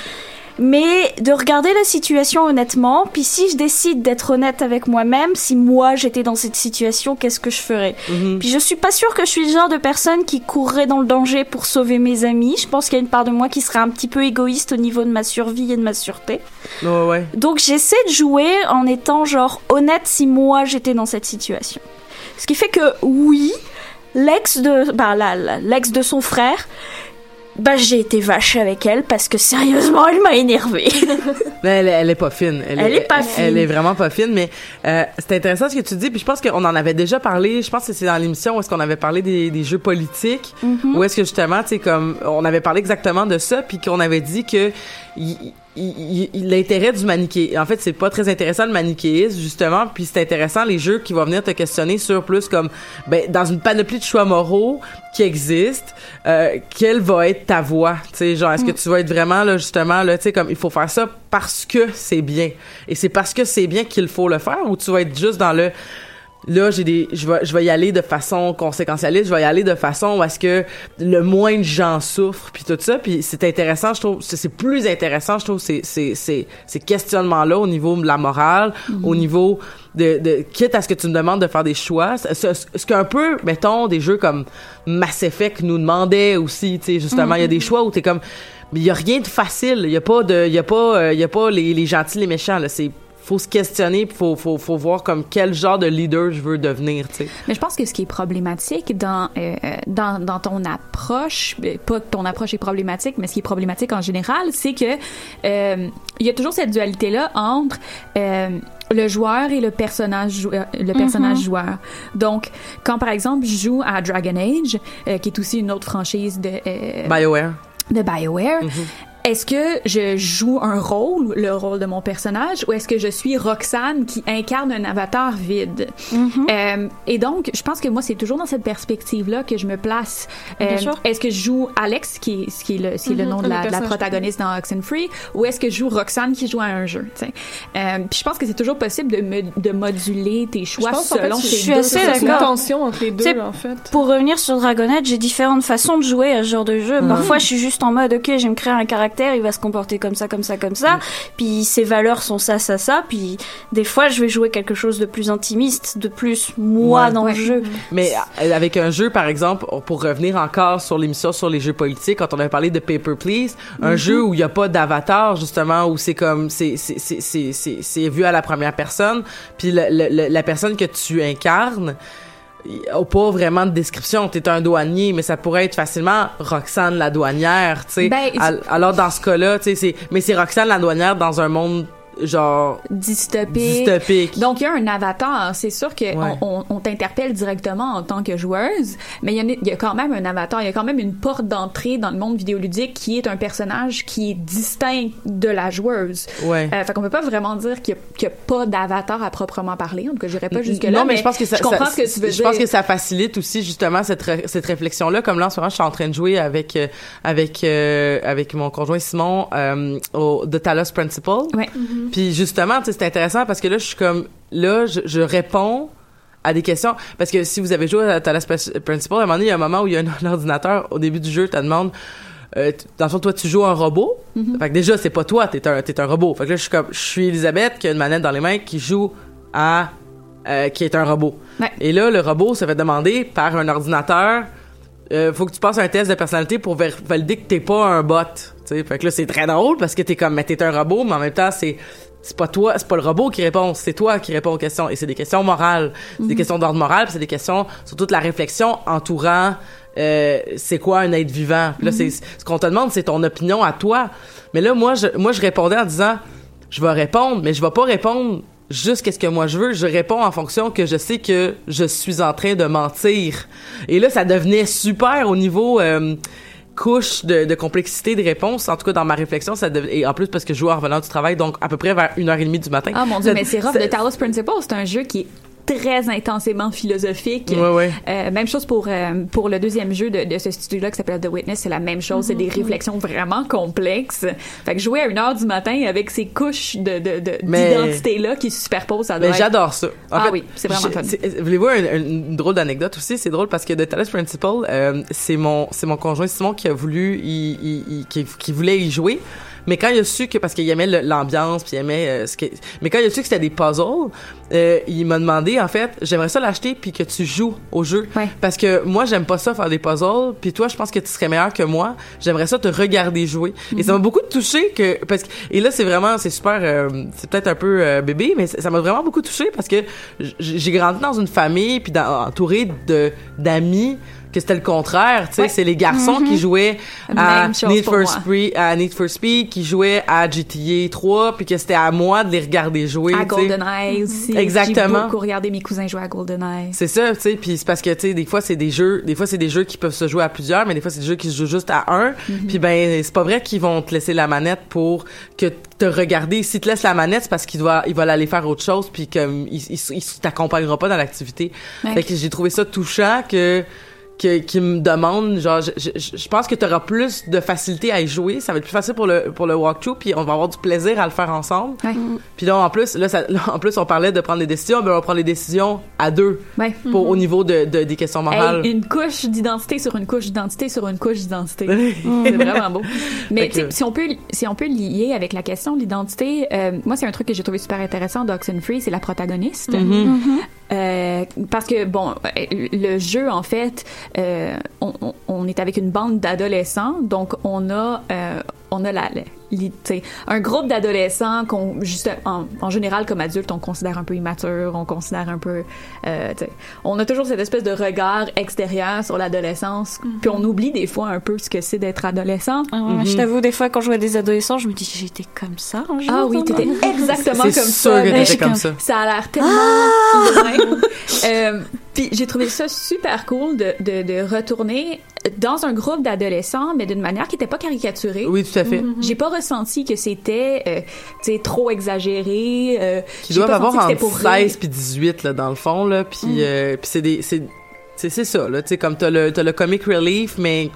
mais de regarder la situation honnêtement. Puis si je décide d'être honnête avec moi-même, si moi j'étais dans cette situation, qu'est-ce que je ferais? Mhm. Puis je suis pas sûre que je suis le genre de personne qui courrait dans le danger pour sauver mes amis. Je pense qu'il y a une part de moi qui serait un petit peu égoïste au niveau de ma survie et de ma sûreté. Ouais. Donc j'essaie de jouer en étant genre honnête si moi j'étais dans cette situation. Ce qui fait que oui, l'ex de bah l'ex de son frère bah j'ai été vache avec elle parce que sérieusement elle m'a énervée. *laughs* Mais elle, elle est pas fine. Elle, Elle est pas fine. Elle est vraiment pas fine, mais euh, c'est intéressant ce que tu dis. Puis je pense qu'on en avait déjà parlé. Je pense que c'est dans l'émission où est-ce qu'on avait parlé des, des jeux politiques, Mhm. où est-ce que justement, tu sais, comme on avait parlé exactement de ça, puis qu'on avait dit que l'intérêt du manichéisme, en fait, c'est pas très intéressant le manichéisme justement. Puis c'est intéressant les jeux qui vont venir te questionner sur plus comme, ben, dans une panoplie de choix moraux qui existent, euh, quelle va être ta voix, tu sais, genre est-ce que tu vas être vraiment là justement là, tu sais, comme il faut faire ça parce que c'est bien. Et c'est parce que c'est bien qu'il faut le faire ou tu vas être juste dans le là j'ai des je vais je vais y aller de façon conséquentialiste je vais y aller de façon où est-ce que le moins de gens souffrent puis tout ça puis c'est intéressant je trouve c'est plus intéressant je trouve ces ces ces ces questionnements là au niveau de la morale au niveau de, de quitte à ce que tu me demandes de faire des choix ce, ce, ce qu'un peu mettons des jeux comme Mass Effect nous demandait aussi tu sais justement il y a des choix où t'es comme mais il y a rien de facile il y a pas de il y a pas euh, il y a pas les, les gentils les méchants là c'est faut se questionner puis faut, faut faut voir comme quel genre de leader je veux devenir tu sais Mais je pense que ce qui est problématique dans euh, dans, dans ton approche, euh, pas que ton approche est problématique, mais ce qui est problématique en général, c'est que euh, il y a toujours cette dualité là entre euh, le joueur et le personnage jou- euh, le personnage joueur. Donc quand par exemple je joue à Dragon Age, euh, qui est aussi une autre franchise de euh, BioWare de BioWare. Mhm. Est-ce que je joue un rôle, le rôle de mon personnage, ou est-ce que je suis Roxane qui incarne un avatar vide? Euh, et donc, je pense que moi, c'est toujours dans cette perspective-là que je me place. Euh, Bien sûr. Est-ce que je joue Alex, qui, est- qui est le, qui est le Mhm, nom de la, de la personnage. protagoniste dans Oxenfree, ou est-ce que je joue Roxane qui joue à un jeu? tu sais? Euh, puis je pense que c'est toujours possible de, me, de moduler tes choix je pense en fait, selon je suis deux assez c'est une d'accord. tension entre les deux en fait. Pour revenir sur Dragon Age, j'ai différentes façons de jouer à ce genre de jeu. Parfois, je suis juste en mode, ok, je vais me créer un caractère, il va se comporter comme ça, comme ça, comme ça. Puis ses valeurs sont ça, ça, ça. Puis des fois, je vais jouer quelque chose de plus intimiste, de plus moi Ouais. dans Ouais. le jeu. Mais euh, avec un jeu, par exemple, pour revenir encore sur l'émission sur les jeux politiques, quand on avait parlé de Paper Please, un jeu où il y a pas d'avatar justement, où c'est comme c'est c'est c'est c'est c'est c'est vu à la première personne, puis le- le- le- la personne que tu incarnes a pas vraiment de description. T'es un douanier, mais ça pourrait être facilement Roxane la douanière, tu sais. Ben, Al- alors dans ce cas-là, tu sais, c'est mais c'est Roxane la douanière dans un monde genre dystopique. Donc, il y a un avatar. C'est sûr que Ouais. on, on, on t'interpelle directement en tant que joueuse, mais il y, en a, il y a quand même un avatar. Il y a quand même une porte d'entrée dans le monde vidéoludique qui est un personnage qui est distinct de la joueuse. ouais. Euh, fait qu'on peut pas vraiment dire qu'il y a, qu'il y a pas d'avatar à proprement parler. En tout cas, j'irai pas jusque là. Non, mais, je pense que ça, je comprends ça- ce que tu veux je dire. pense que ça facilite aussi justement cette ré- cette réflexion là. Comme là en ce moment, je suis en train de jouer avec euh, avec euh, avec mon conjoint Simon euh, au The Talos Principle. Ouais. Puis justement, tu sais, c'est intéressant parce que là, je suis comme là, je, je réponds à des questions parce que si vous avez joué à Talos Pr- Principle, à un moment donné, il y a un moment où il y a un, *laughs* un ordinateur au début du jeu, te demande euh, dans le fond, toi, tu joues un robot? Fait que déjà, c'est pas toi, t'es un, un robot. Fait que là, je suis comme, je suis Elisabeth qui a une manette dans les mains qui joue à, euh, qui est un robot. Ouais. Et là, le robot se fait demander par un ordinateur, euh, faut que tu passes un test de personnalité pour valider que t'es pas un bot. Tu sais, fait que là, c'est très drôle parce que t'es comme, mais t'es un robot, mais en même temps, c'est, c'est pas toi, c'est pas le robot qui répond, c'est toi qui réponds aux questions. Et c'est des questions morales. C'est des questions d'ordre moral, c'est des questions sur toute la réflexion entourant euh, c'est quoi un être vivant. Là, c'est ce qu'on te demande, c'est ton opinion à toi. Mais là, moi, je, moi, je répondais en disant, je vais répondre, mais je vais pas répondre juste qu'est-ce que moi je veux. Je réponds en fonction que je sais que je suis en train de mentir. Et là, ça devenait super au niveau euh, couche de, de complexité de réponse. En tout cas, dans ma réflexion, ça dev- et en plus parce que je joue en revenant du travail, donc à peu près vers une heure et demie du matin. Ah mon dieu, mais c'est rough. The Talos Principle, c'est un jeu qui est très intensément philosophique. Ouais, ouais. Euh, même chose pour euh, pour le deuxième jeu de, de ce studio-là qui s'appelle The Witness, c'est la même chose. C'est des réflexions vraiment complexes. Fait que jouer à une heure du matin avec ces couches de de- de- Mais- d'identité-là qui se superposent, ça doit Mais être- j'adore ça. En Ah fait, oui, c'est vraiment je- fun. Voulez-vous une, une drôle d'anecdote aussi? C'est drôle parce que The Talos Principle, euh, c'est mon, c'est mon conjoint Simon qui a voulu, y- y- y- qui, qui voulait y jouer. Mais quand il a su que, parce qu'il aimait l'ambiance, puis il aimait euh, ce que, mais quand il a su que c'était des puzzles, euh, il m'a demandé, en fait, j'aimerais ça l'acheter puis que tu joues au jeu. Ouais. Parce que moi, j'aime pas ça faire des puzzles, puis toi, je pense que tu serais meilleur que moi. J'aimerais ça te regarder jouer. Et ça m'a beaucoup touché que, parce que, et là, c'est vraiment, c'est super, euh, c'est peut-être un peu euh, bébé, mais ça m'a vraiment beaucoup touché parce que j'ai grandi dans une famille puis entouré de d'amis que c'était le contraire, tu sais, Ouais. c'est les garçons qui jouaient à Need for. Speed, à Need for Speed, qui jouaient à GTA 3, puis que c'était à moi de les regarder jouer, à. GoldenEye aussi. Exactement. J'ai beaucoup regardé mes cousins jouer à GoldenEye. C'est ça, tu sais, puis c'est parce que tu sais des fois c'est des jeux, des fois c'est des jeux qui peuvent se jouer à plusieurs, mais des fois c'est des jeux qui se jouent juste à un. Puis ben c'est pas vrai qu'ils vont te laisser la manette pour que te regarder. S'ils te laissent la manette, c'est parce qu'ils doivent ils veulent aller faire autre chose puis comme ils t'accompagneront pas dans l'activité. Fait que j'ai trouvé ça touchant que que, qui me demandent, genre, je, je, je pense que tu auras plus de facilité à y jouer. Ça va être plus facile pour le, pour le walkthrough, puis on va avoir du plaisir à le faire ensemble. Ouais. Puis là, en plus, là, ça, là, en plus, on parlait de prendre des décisions, mais on va prendre les décisions à deux Ouais. pour, au niveau de, de- des questions morales. Hey, une couche d'identité sur une couche d'identité sur une couche d'identité. *laughs* c'est vraiment beau. Mais que- si on peut si on peut lier avec la question de l'identité, euh, moi c'est un truc que j'ai trouvé super intéressant d'Oxenfree, c'est la protagoniste. Euh, parce que bon, euh, le jeu en fait, euh, on, est avec une bande d'adolescents, donc on a euh, on a la, la- li- tu sais, un groupe d'adolescents qu'on juste en, en général comme adultes on considère un peu immature, on considère un peu, euh, tu sais, on a toujours cette espèce de regard extérieur sur l'adolescence, puis on oublie des fois un peu ce que c'est d'être adolescent. Ah ouais, Je t'avoue, des fois, quand je vois des adolescents, je me dis, j'étais comme ça un jour. Ah oui, t'étais exactement comme C'est ça. sûr que t'étais comme ça. Ça a l'air tellement *laughs* loin. Euh, Puis j'ai trouvé ça super cool de, de, de retourner dans un groupe d'adolescents, mais d'une manière qui n'était pas caricaturée. Oui, tout à fait. J'ai pas ressenti que c'était euh, tu sais, trop exagéré. Euh, Qui j'ai doivent pas avoir entre c'était pour rire. 16 puis 18, là, dans le fond, là. Puis, euh, puis c'est des, c'est, ça, là. Tu sais, comme t'as le, t'as le comic relief, mais,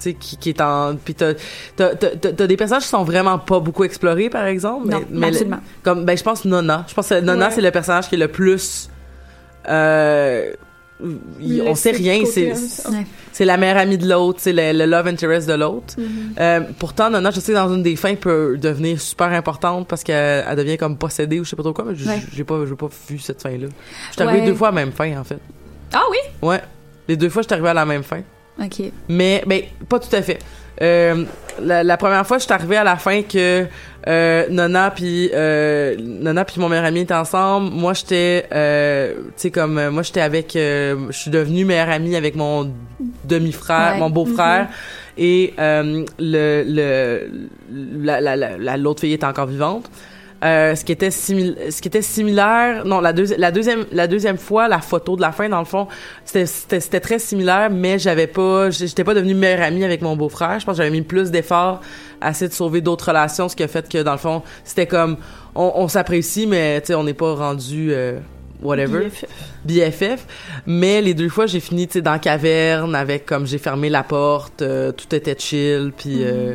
tu sais, qui, qui est en, puis t'as, t'as, t'as, des personnages qui sont vraiment pas beaucoup explorés, par exemple. Non, mais, mais le- absolument. comme, ben, je pense Nona. Je pense que Nona, Ouais. c'est le personnage qui est le plus, euh, il- on sait rien, c'est, hein. C'est la meilleure amie de l'autre, c'est le, le love interest de l'autre. Mm-hmm. Euh, pourtant, Nana, je sais dans une des fins peut devenir super importante parce qu'elle elle devient comme possédée ou je sais pas trop quoi, mais Ouais. j'ai pas, j'ai pas vu cette fin-là. Je suis arrivée Ouais. deux fois à la même fin, en fait. Ah oui? Ouais. Les deux fois, je suis arrivée à la même fin. OK. Mais, ben, pas tout à fait. Euh, la, la première fois, je suis arrivée à la fin que euh, Nona puis euh, Nona puis mon meilleur ami étaient ensemble. Moi, j'étais, euh, tu sais comme euh, moi, j'étais avec, euh, je suis devenue meilleure amie avec mon demi-frère, Ouais. mon beau-frère. Et euh, le le la- la- l'autre fille était encore vivante. Euh, ce qui était ce qui était similaire non la deuxième la deuxième la deuxième fois la photo de la fin dans le fond c'était c'était très similaire mais j'avais pas j'étais pas devenue meilleure amie avec mon beau-frère. Je pense que j'avais mis plus d'efforts à essayer de sauver d'autres relations ce qui a fait que dans le fond c'était comme on, on s'apprécie mais tu sais on n'est pas rendu euh, whatever. BFF. BFF mais les deux fois j'ai fini tu sais dans la caverne avec comme j'ai fermé la porte euh, tout était chill puis sais,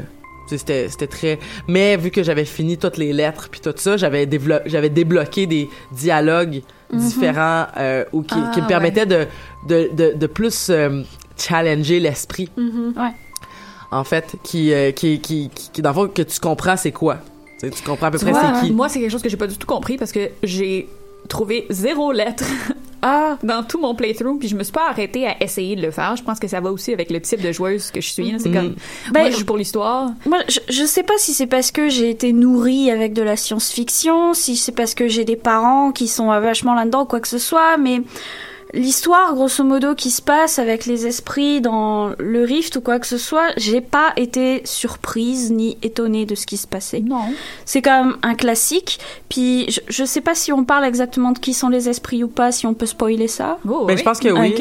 c'était c'était très mais vu que j'avais fini toutes les lettres puis tout ça j'avais j'avais débloqué des dialogues différents euh, ou qui, Ah, qui me permettaient de, de de de plus euh, challenger l'esprit. Ouais. en fait qui euh, qui, qui qui qui dans le fond que tu comprends c'est quoi. Tu sais, tu comprends à peu Tu près vois, c'est qui. Moi, c'est quelque chose que j'ai pas du tout compris parce que j'ai trouvé zéro lettre Ah, *laughs* dans tout mon playthrough, puis je me suis pas arrêtée à essayer de le faire. Je pense que ça va aussi avec le type de joueuse que je suis. C'est Mhm. comme, Ben, moi, je joue pour l'histoire. Moi, je, je sais pas si c'est parce que j'ai été nourrie avec de la science-fiction, si c'est parce que j'ai des parents qui sont vachement là-dedans, quoi que ce soit, mais l'histoire, grosso modo, qui se passe avec les esprits dans le rift ou quoi que ce soit, j'ai pas été surprise ni étonnée de ce qui se passait. Non. C'est quand même un classique, puis je, je sais pas si on parle exactement de qui sont les esprits ou pas, si on peut spoiler ça. Oh, oui. je pense que oui.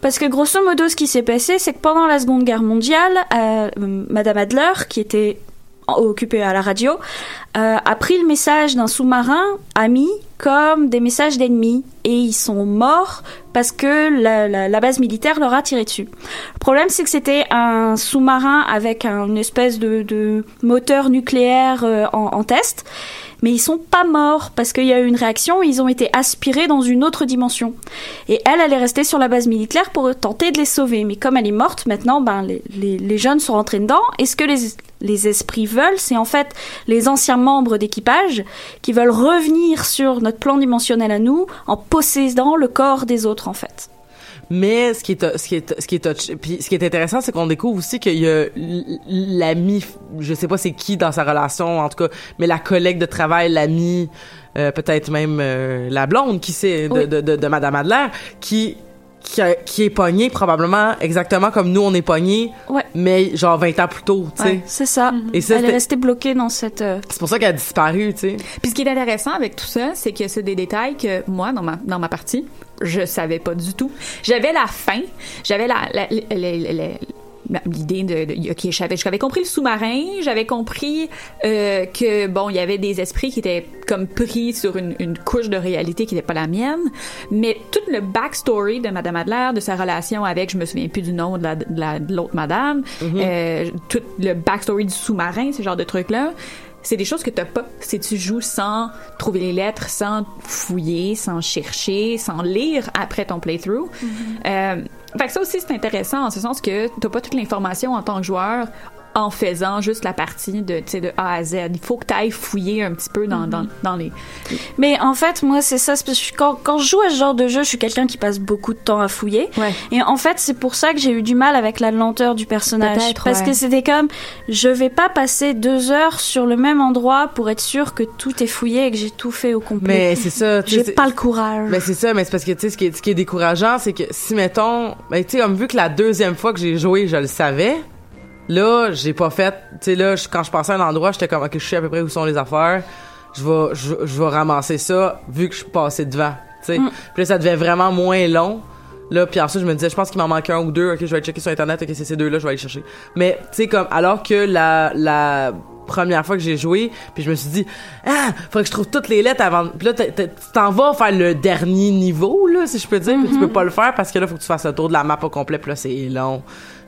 Parce que grosso modo, ce qui s'est passé, c'est que pendant la Seconde Guerre mondiale, euh, Madame Adler, qui était occupée à la radio, euh, a pris le message d'un sous-marin ami comme des messages d'ennemis et ils sont morts parce que la, base militaire leur a tiré dessus. Le problème, c'est que c'était un sous-marin avec un- une espèce de, moteur nucléaire euh, en, test mais ils sont pas morts parce qu'il y a eu une réaction, ils ont été aspirés dans une autre dimension. Et elle, elle est restée sur la base militaire pour tenter de les sauver. Mais comme elle est morte, maintenant, ben, les, les, jeunes sont rentrés dedans. Et ce que les, les esprits veulent, c'est en fait les anciens membres d'équipage qui veulent revenir sur notre plan dimensionnel à nous en possédant le corps des autres, en fait. Mais ce qui est ce qui est ce qui est puis ce qui est intéressant c'est qu'on découvre aussi qu'il y a l'ami je sais pas c'est qui dans sa relation en tout cas mais la collègue de travail l'ami euh, peut-être même euh, la blonde qui sait de, Oui. de, de, de madame Adler qui qui, a- qui est pognée probablement exactement comme nous on est Ouais. mais genre 20 ans plus tôt tu sais Ouais, c'est ça. et ça elle est restée bloquée dans cette... euh, c'est pour ça qu'elle a disparu tu sais Puis ce qui est intéressant avec tout ça, c'est que c'est des détails que moi, dans ma, dans ma partie, je savais pas du tout. J'avais la fin, j'avais la, la- la- la- la- l'idée de, de ok j'avais j'avais compris le sous-marin j'avais compris euh, que bon il y avait des esprits qui étaient comme pris sur une, une couche de réalité qui n'était pas la mienne. Mais tout le backstory de Madame Adler de sa relation avec je me souviens plus du nom de la- de la- de l'autre madame euh, tout le backstory du sous-marin ce genre de trucs là c'est des choses que t'as pas si tu joues sans trouver les lettres, sans fouiller, sans chercher, sans lire après ton playthrough. Euh, fait que ça aussi c'est intéressant en ce sens que t'as pas toute l'information en tant que joueur en faisant juste la partie de, de A à Z. Il faut que tu ailles fouiller un petit peu dans, dans, dans les... Mais en fait, moi, c'est ça. parce que quand, quand je joue à ce genre de jeu, je suis quelqu'un qui passe beaucoup de temps à fouiller. Ouais. Et en fait, c'est pour ça que j'ai eu du mal avec la lenteur du personnage. Peut-être, Parce ouais. que c'était comme, je vais pas passer deux heures sur le même endroit pour être sûr que tout est fouillé et que j'ai tout fait au complet. Mais c'est ça. tu sais, j'ai pas le courage. Mais c'est ça, mais c'est parce que, tu sais, ce qui est, ce qui est décourageant, c'est que si, mettons, ben, tu sais, comme vu que la deuxième fois que j'ai joué, je le savais, là, j'ai pas fait, tu sais, là, quand je passais à un endroit, j'étais comme, ok, je sais à peu près où sont les affaires, je vais, je, je vais ramasser ça, vu que je suis passé devant, tu sais. Mm. Puis là, ça devait vraiment moins long. Là, puis ensuite, je me disais, je pense qu'il m'en manque un ou deux, ok, je vais aller checker sur Internet, ok, c'est ces deux-là, je vais aller chercher. Mais, tu sais, comme, alors que la, la première fois que j'ai joué, puis je me suis dit, ah, faudrait que je trouve toutes les lettres avant. Puis là, tu t'en vas faire le dernier niveau, là, si je peux dire, puis tu peux pas le faire parce que là, faut que tu fasses le tour de la map au complet, puis là, c'est long.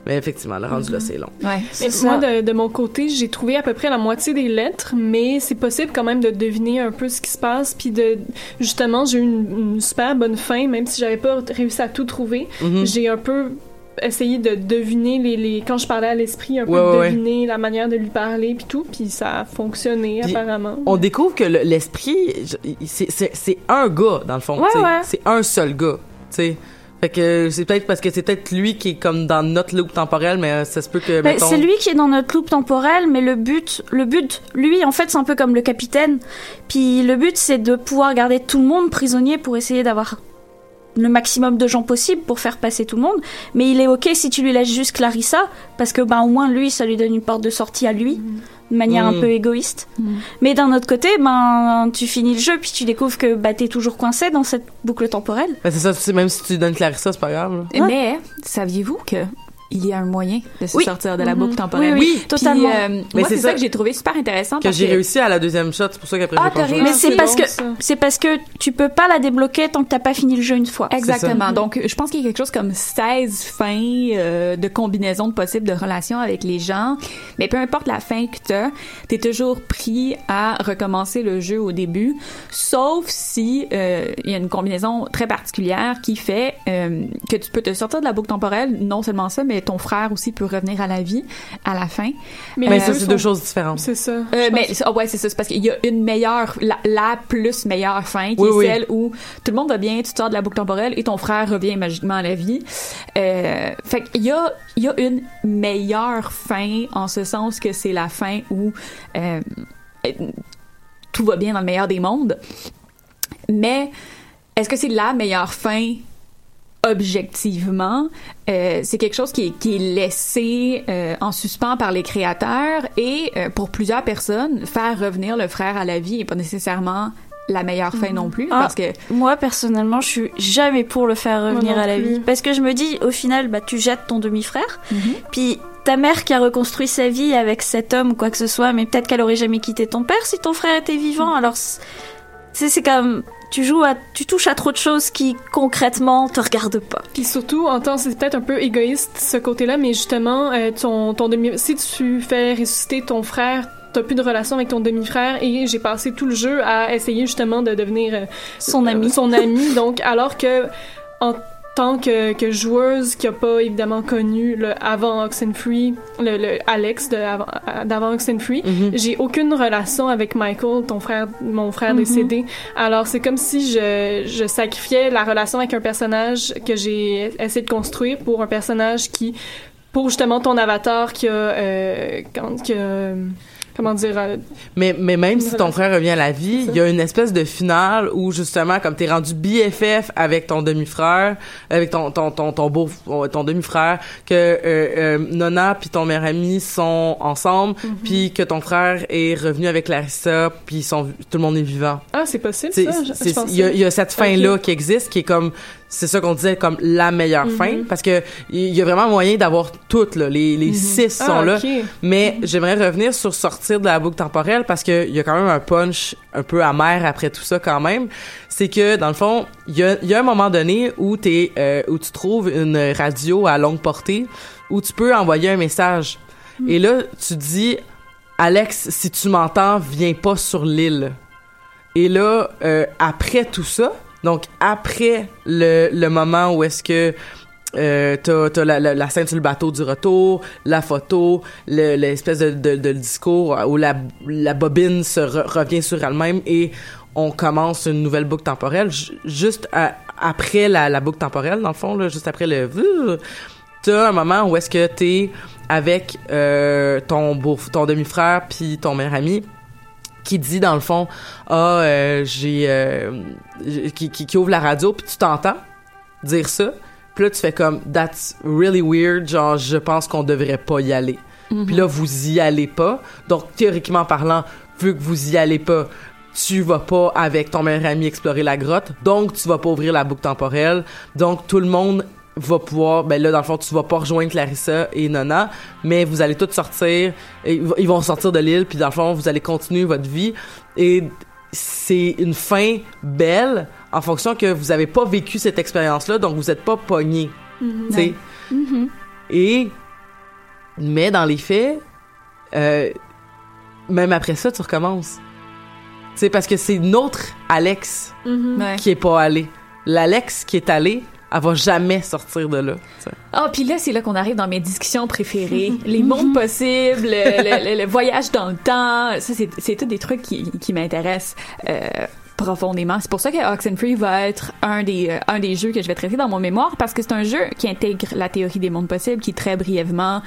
Mais effectivement, le rendu là, c'est long. Ouais. Mais moi, de, de mon côté, j'ai trouvé à peu près la moitié des lettres, mais c'est possible quand même de deviner un peu ce qui se passe, puis de justement, j'ai eu une, une super bonne fin, même si j'avais pas réussi à tout trouver. Mhm. J'ai un peu essayé de deviner les, les quand je parlais à l'esprit, un peu Ouais, de ouais. deviner la manière de lui parler, puis tout, puis ça a fonctionné apparemment. On découvre que le- l'esprit, c'est- un gars, dans le fond. Ouais. C'est un seul gars, tu sais. Fait que c'est peut-être parce que c'est peut-être lui qui est comme dans notre loop temporel, mais euh, ça se peut que, mettons... c'est lui qui est dans notre loupe temporelle, mais le but, le but, lui, en fait, c'est un peu comme le capitaine. Puis le but, c'est de pouvoir garder tout le monde prisonnier pour essayer d'avoir le maximum de gens possible pour faire passer tout le monde. Mais il est ok si tu lui laisses juste Clarissa, parce que bah au moins lui, ça lui donne une porte de sortie à lui, de manière un peu égoïste. Mhm. Mais d'un autre côté, ben tu finis le jeu puis tu découvres que bah t'es toujours coincé dans cette boucle temporelle. Ben, c'est ça, même si tu donnes Clarissa, c'est pas grave. là. Mais saviez-vous que il y a un moyen de se Oui. sortir de la Mhm. boucle temporelle? Oui, oui, Puis, totalement. euh, Mais moi, c'est c'est ça, ça que j'ai trouvé super intéressant. Que j'ai réussi à la deuxième shot, c'est pour ça qu'après Ah, j'ai. Mais c'est parce bon, que c'est parce que tu peux pas la débloquer tant que t'as pas fini le jeu une fois. Exactement. Donc, je pense qu'il y a quelque chose comme 16 fins euh, de combinaisons de possibles de relations avec les gens. Mais peu importe la fin que t'as, t'es toujours pris à recommencer le jeu au début, sauf si euh, il y a une combinaison très particulière qui fait euh, que tu peux te sortir de la boucle temporelle. Non seulement ça, mais ton frère aussi peut revenir à la vie à la fin. Mais ça, deux c'est sont- deux choses différentes. C'est ça. Euh, mais pense. ah ouais, c'est ça. C'est parce qu'il y a une meilleure, la, la plus meilleure fin, qui Oui, est oui. celle où tout le monde va bien, tu sors de la boucle temporelle et ton frère revient magiquement à la vie. Euh, fait qu'il y a, il y a une meilleure fin en ce sens que c'est la fin où euh, euh, tout va bien dans le meilleur des mondes. Mais est-ce que c'est la meilleure fin objectivement, euh, c'est quelque chose qui est, qui est laissé euh, en suspens par les créateurs et euh, pour plusieurs personnes, faire revenir le frère à la vie est pas nécessairement la meilleure fin non plus Ah. parce que Moi personnellement, je suis jamais pour le faire revenir à la plus. vie parce que je me dis au final bah tu jettes ton demi-frère puis ta mère qui a reconstruit sa vie avec cet homme ou quoi que ce soit mais peut-être qu'elle aurait jamais quitté ton père si ton frère était vivant alors c'est c'est comme tu joues à tu touches à trop de choses qui concrètement te regardent pas. Puis surtout, en temps, c'est peut-être un peu égoïste ce côté-là, mais justement, euh, ton, ton demi, si tu fais ressusciter ton frère, t'as plus de relation avec ton demi-frère et j'ai passé tout le jeu à essayer justement de devenir euh, Son euh, ami. son ami. Donc, alors que en tant que, que joueuse qui a pas évidemment connu le avant Oxenfree, le, le Alex avant- d'avant Oxenfree, Mhm. j'ai aucune relation avec Michael, ton frère, mon frère Mhm. décédé. Alors c'est comme si je, je sacrifiais la relation avec un personnage que j'ai essayé de construire pour un personnage qui, pour justement ton avatar qui a, euh, quand, qui a, comment dire, euh, Mais, mais même si ton frère revient à la vie, il y a une espèce de finale où justement, comme t'es rendu BFF avec ton demi-frère, avec ton ton ton ton beau ton demi-frère, que euh, euh, Nona puis ton meilleur ami sont ensemble, Mhm. puis que ton frère est revenu avec Larissa, puis sont tout le monde est vivant. ah c'est possible C'est- ça. Y, il y a cette fin là qui existe, qui est comme c'est ça qu'on disait comme la meilleure fin parce que il y a vraiment moyen d'avoir toutes là, les les six sont Ah, là. mais j'aimerais revenir sur sortir de la boucle temporelle parce que il y a quand même un punch un peu amer après tout ça quand même. C'est que dans le fond il y a, il y a un moment donné où t'es euh, où tu trouves une radio à longue portée où tu peux envoyer un message. Et là tu dis Alex si tu m'entends viens pas sur l'île. Et là, euh, après tout ça, donc après le, le moment où est-ce que euh, t'as, t'as la, scène sur le bateau du retour, la photo, le- l'espèce de, de, discours où la, la bobine se re- revient sur elle-même et on commence une nouvelle boucle temporelle ju- juste à- après la, la boucle temporelle dans le fond là, juste après le t'as un moment où est-ce que t'es avec euh, ton beau ton demi-frère puis ton meilleur ami qui dit dans le fond ah euh, j'ai euh, qui, qui, qui ouvre la radio puis tu t'entends dire ça puis là tu fais comme that's really weird. Genre je pense qu'on devrait pas y aller. Puis là vous y allez pas. Donc théoriquement parlant vu que vous y allez pas tu vas pas avec ton meilleur ami explorer la grotte. Donc tu vas pas ouvrir la boucle temporelle. Donc tout le monde va pouvoir ben là dans le fond tu vas pas rejoindre Clarissa et Nona mais vous allez tous sortir et ils vont sortir de l'île puis dans le fond vous allez continuer votre vie. Et c'est une fin belle en fonction que vous avez pas vécu cette expérience là donc vous êtes pas pogné tu sais. Et mais dans les faits euh, même après ça tu recommences. Tu sais parce que c'est notre Alex Ouais. qui est pas allé. l'Alex qui est allé elle va jamais sortir de là. Ah, puis là, c'est là qu'on arrive dans mes discussions préférées. *laughs* Les mondes possibles, le, le- le voyage dans le temps. Ça, c'est, tous des trucs qui, qui m'intéressent euh, profondément. C'est pour ça que Oxenfree va être un des, euh, un des jeux que je vais traiter dans mon mémoire parce que c'est un jeu qui intègre la théorie des mondes possibles qui, très brièvement,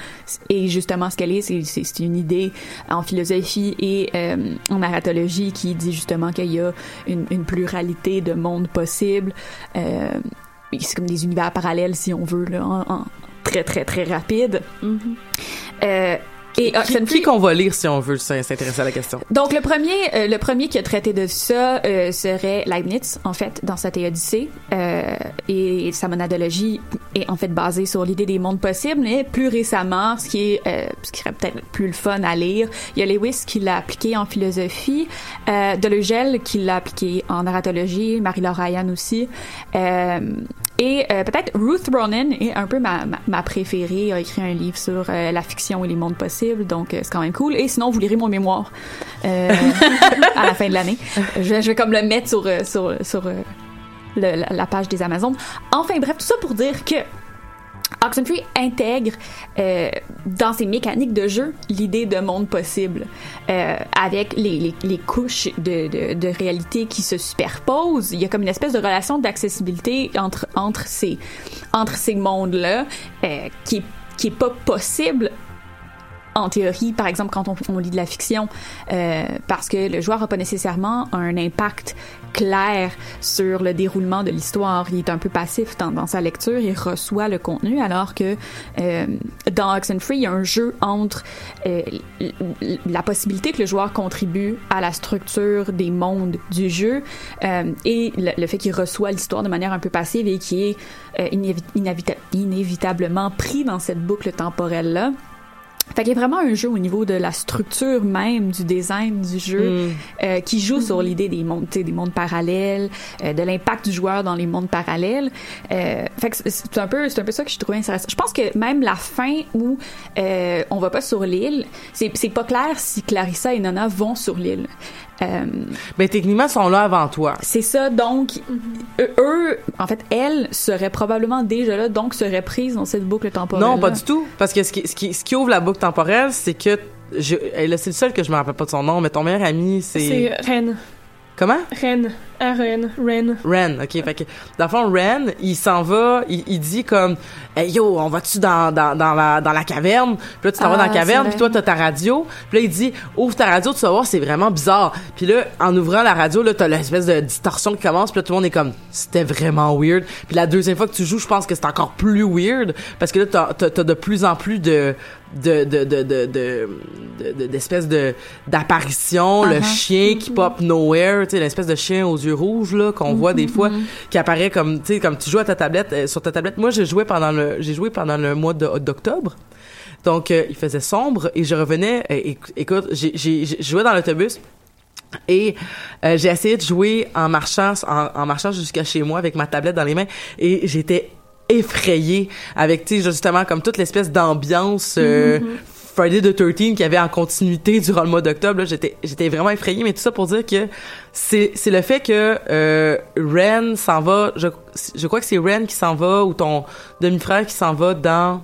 est justement ce qu'elle est. C'est une idée en philosophie et euh, en narratologie qui dit justement qu'il y a une, une pluralité de mondes possibles. Euh, c'est comme des univers parallèles si on veut là, en, en très très très rapide. Euh, et qui, Oxenfree- qui qu'on va lire si on veut s'in- s'intéresser à la question? Donc le premier, euh, le premier qui a traité de ça euh, serait Leibniz en fait dans sa théodicée euh, et sa monadologie est en fait basée sur l'idée des mondes possibles. Mais plus récemment, ce qui est, euh, ce qui serait peut-être plus le fun à lire, il y a Lewis qui l'a appliqué en philosophie, euh, Deleuzel qui l'a appliqué en narratologie, Marie-Laure Ryan aussi. Euh, et euh, peut-être Ruth Ronan est un peu ma, ma, ma préférée, a écrit un livre sur euh, la fiction et les mondes possibles, donc euh, c'est quand même cool. Et sinon, vous lirez mon mémoire euh, *laughs* à la fin de l'année. Je, vais- je vais comme le mettre sur, euh, sur, sur le- la, la page des Amazones. Enfin bref, tout ça pour dire que Oxenfree intègre euh, dans ses mécaniques de jeu l'idée de monde possible euh, avec les, les, les couches de, de, de réalité qui se superposent. Il y a comme une espèce de relation d'accessibilité entre, entre ces, entre ces mondes-là euh, qui, qui est pas possible en théorie, par exemple, quand on, lit de la fiction, euh, parce que le joueur n'a pas nécessairement un impact clair sur le déroulement de l'histoire. Il est un peu passif dans, sa lecture, il reçoit le contenu, alors que euh, dans Oxenfree, il y a un jeu entre euh, la possibilité que le joueur contribue à la structure des mondes du jeu euh, et le, fait qu'il reçoit l'histoire de manière un peu passive et qui est euh, inévi- inévita- inévitablement pris dans cette boucle temporelle-là. Fait qu'il y a vraiment un jeu au niveau de la structure même du design du jeu euh, qui joue sur l'idée des mondes, des mondes parallèles, euh, de l'impact du joueur dans les mondes parallèles. Euh, fait que c'est- c'est un peu, c'est un peu ça que je trouvais intéressant. Je pense que même la fin où euh, on va pas sur l'île, c'est c'est pas clair si Clarissa et Nana vont sur l'île. Euh, ben techniquement ils sont là avant toi c'est ça, donc eux, eux, en fait, elles seraient probablement déjà là, donc seraient prises dans cette boucle temporelle. Non, pas du tout. Parce que ce qui, ce qui, ce qui ouvre la boucle temporelle, c'est que. Je, là, c'est le seul que je me rappelle pas de son nom, mais ton meilleur ami, c'est. C'est Ren. Comment? Ren. R-E-N. Ren. Ren, ok. Fait que, dans le fond, Ren, il s'en va, il, il dit comme, hey yo, on va-tu dans, dans, dans, la, dans la caverne? Puis là, tu t'en vas Ah, dans la caverne, c'est puis toi, t'as ta radio. Puis là, il dit, ouvre ta radio, tu vas voir, c'est vraiment bizarre. Puis là, en ouvrant la radio, là, t'as l'espèce de distorsion qui commence, puis là, tout le monde est comme, c'était vraiment weird. Puis la deuxième fois que tu joues, je pense que c'est encore plus weird, parce que là, t'as, t'as, t'as de plus en plus de, de, de, de, de, de, de- de- d'apparitions, le Uh-huh. chien qui pop nowhere, tu sais, l'espèce de chien aux yeux rouges là qu'on voit des fois qui apparaît comme tu sais comme tu joues à ta tablette euh, sur ta tablette. Moi j'ai joué pendant le j'ai joué pendant le mois d'octobre. Donc euh, il faisait sombre et je revenais et- et- écoute j'ai joué dans l'autobus et euh, j'ai essayé de jouer en marchant en, en marchant jusqu'à chez moi avec ma tablette dans les mains et j'étais effrayée avec tu justement comme toute l'espèce d'ambiance euh, Friday the 13 qu'il y avait en continuité durant le mois d'octobre j'étais j'étais vraiment effrayée mais tout ça pour dire que c'est c'est le fait que euh, Ren s'en va je je crois que c'est Ren qui s'en va ou ton demi-frère qui s'en va dans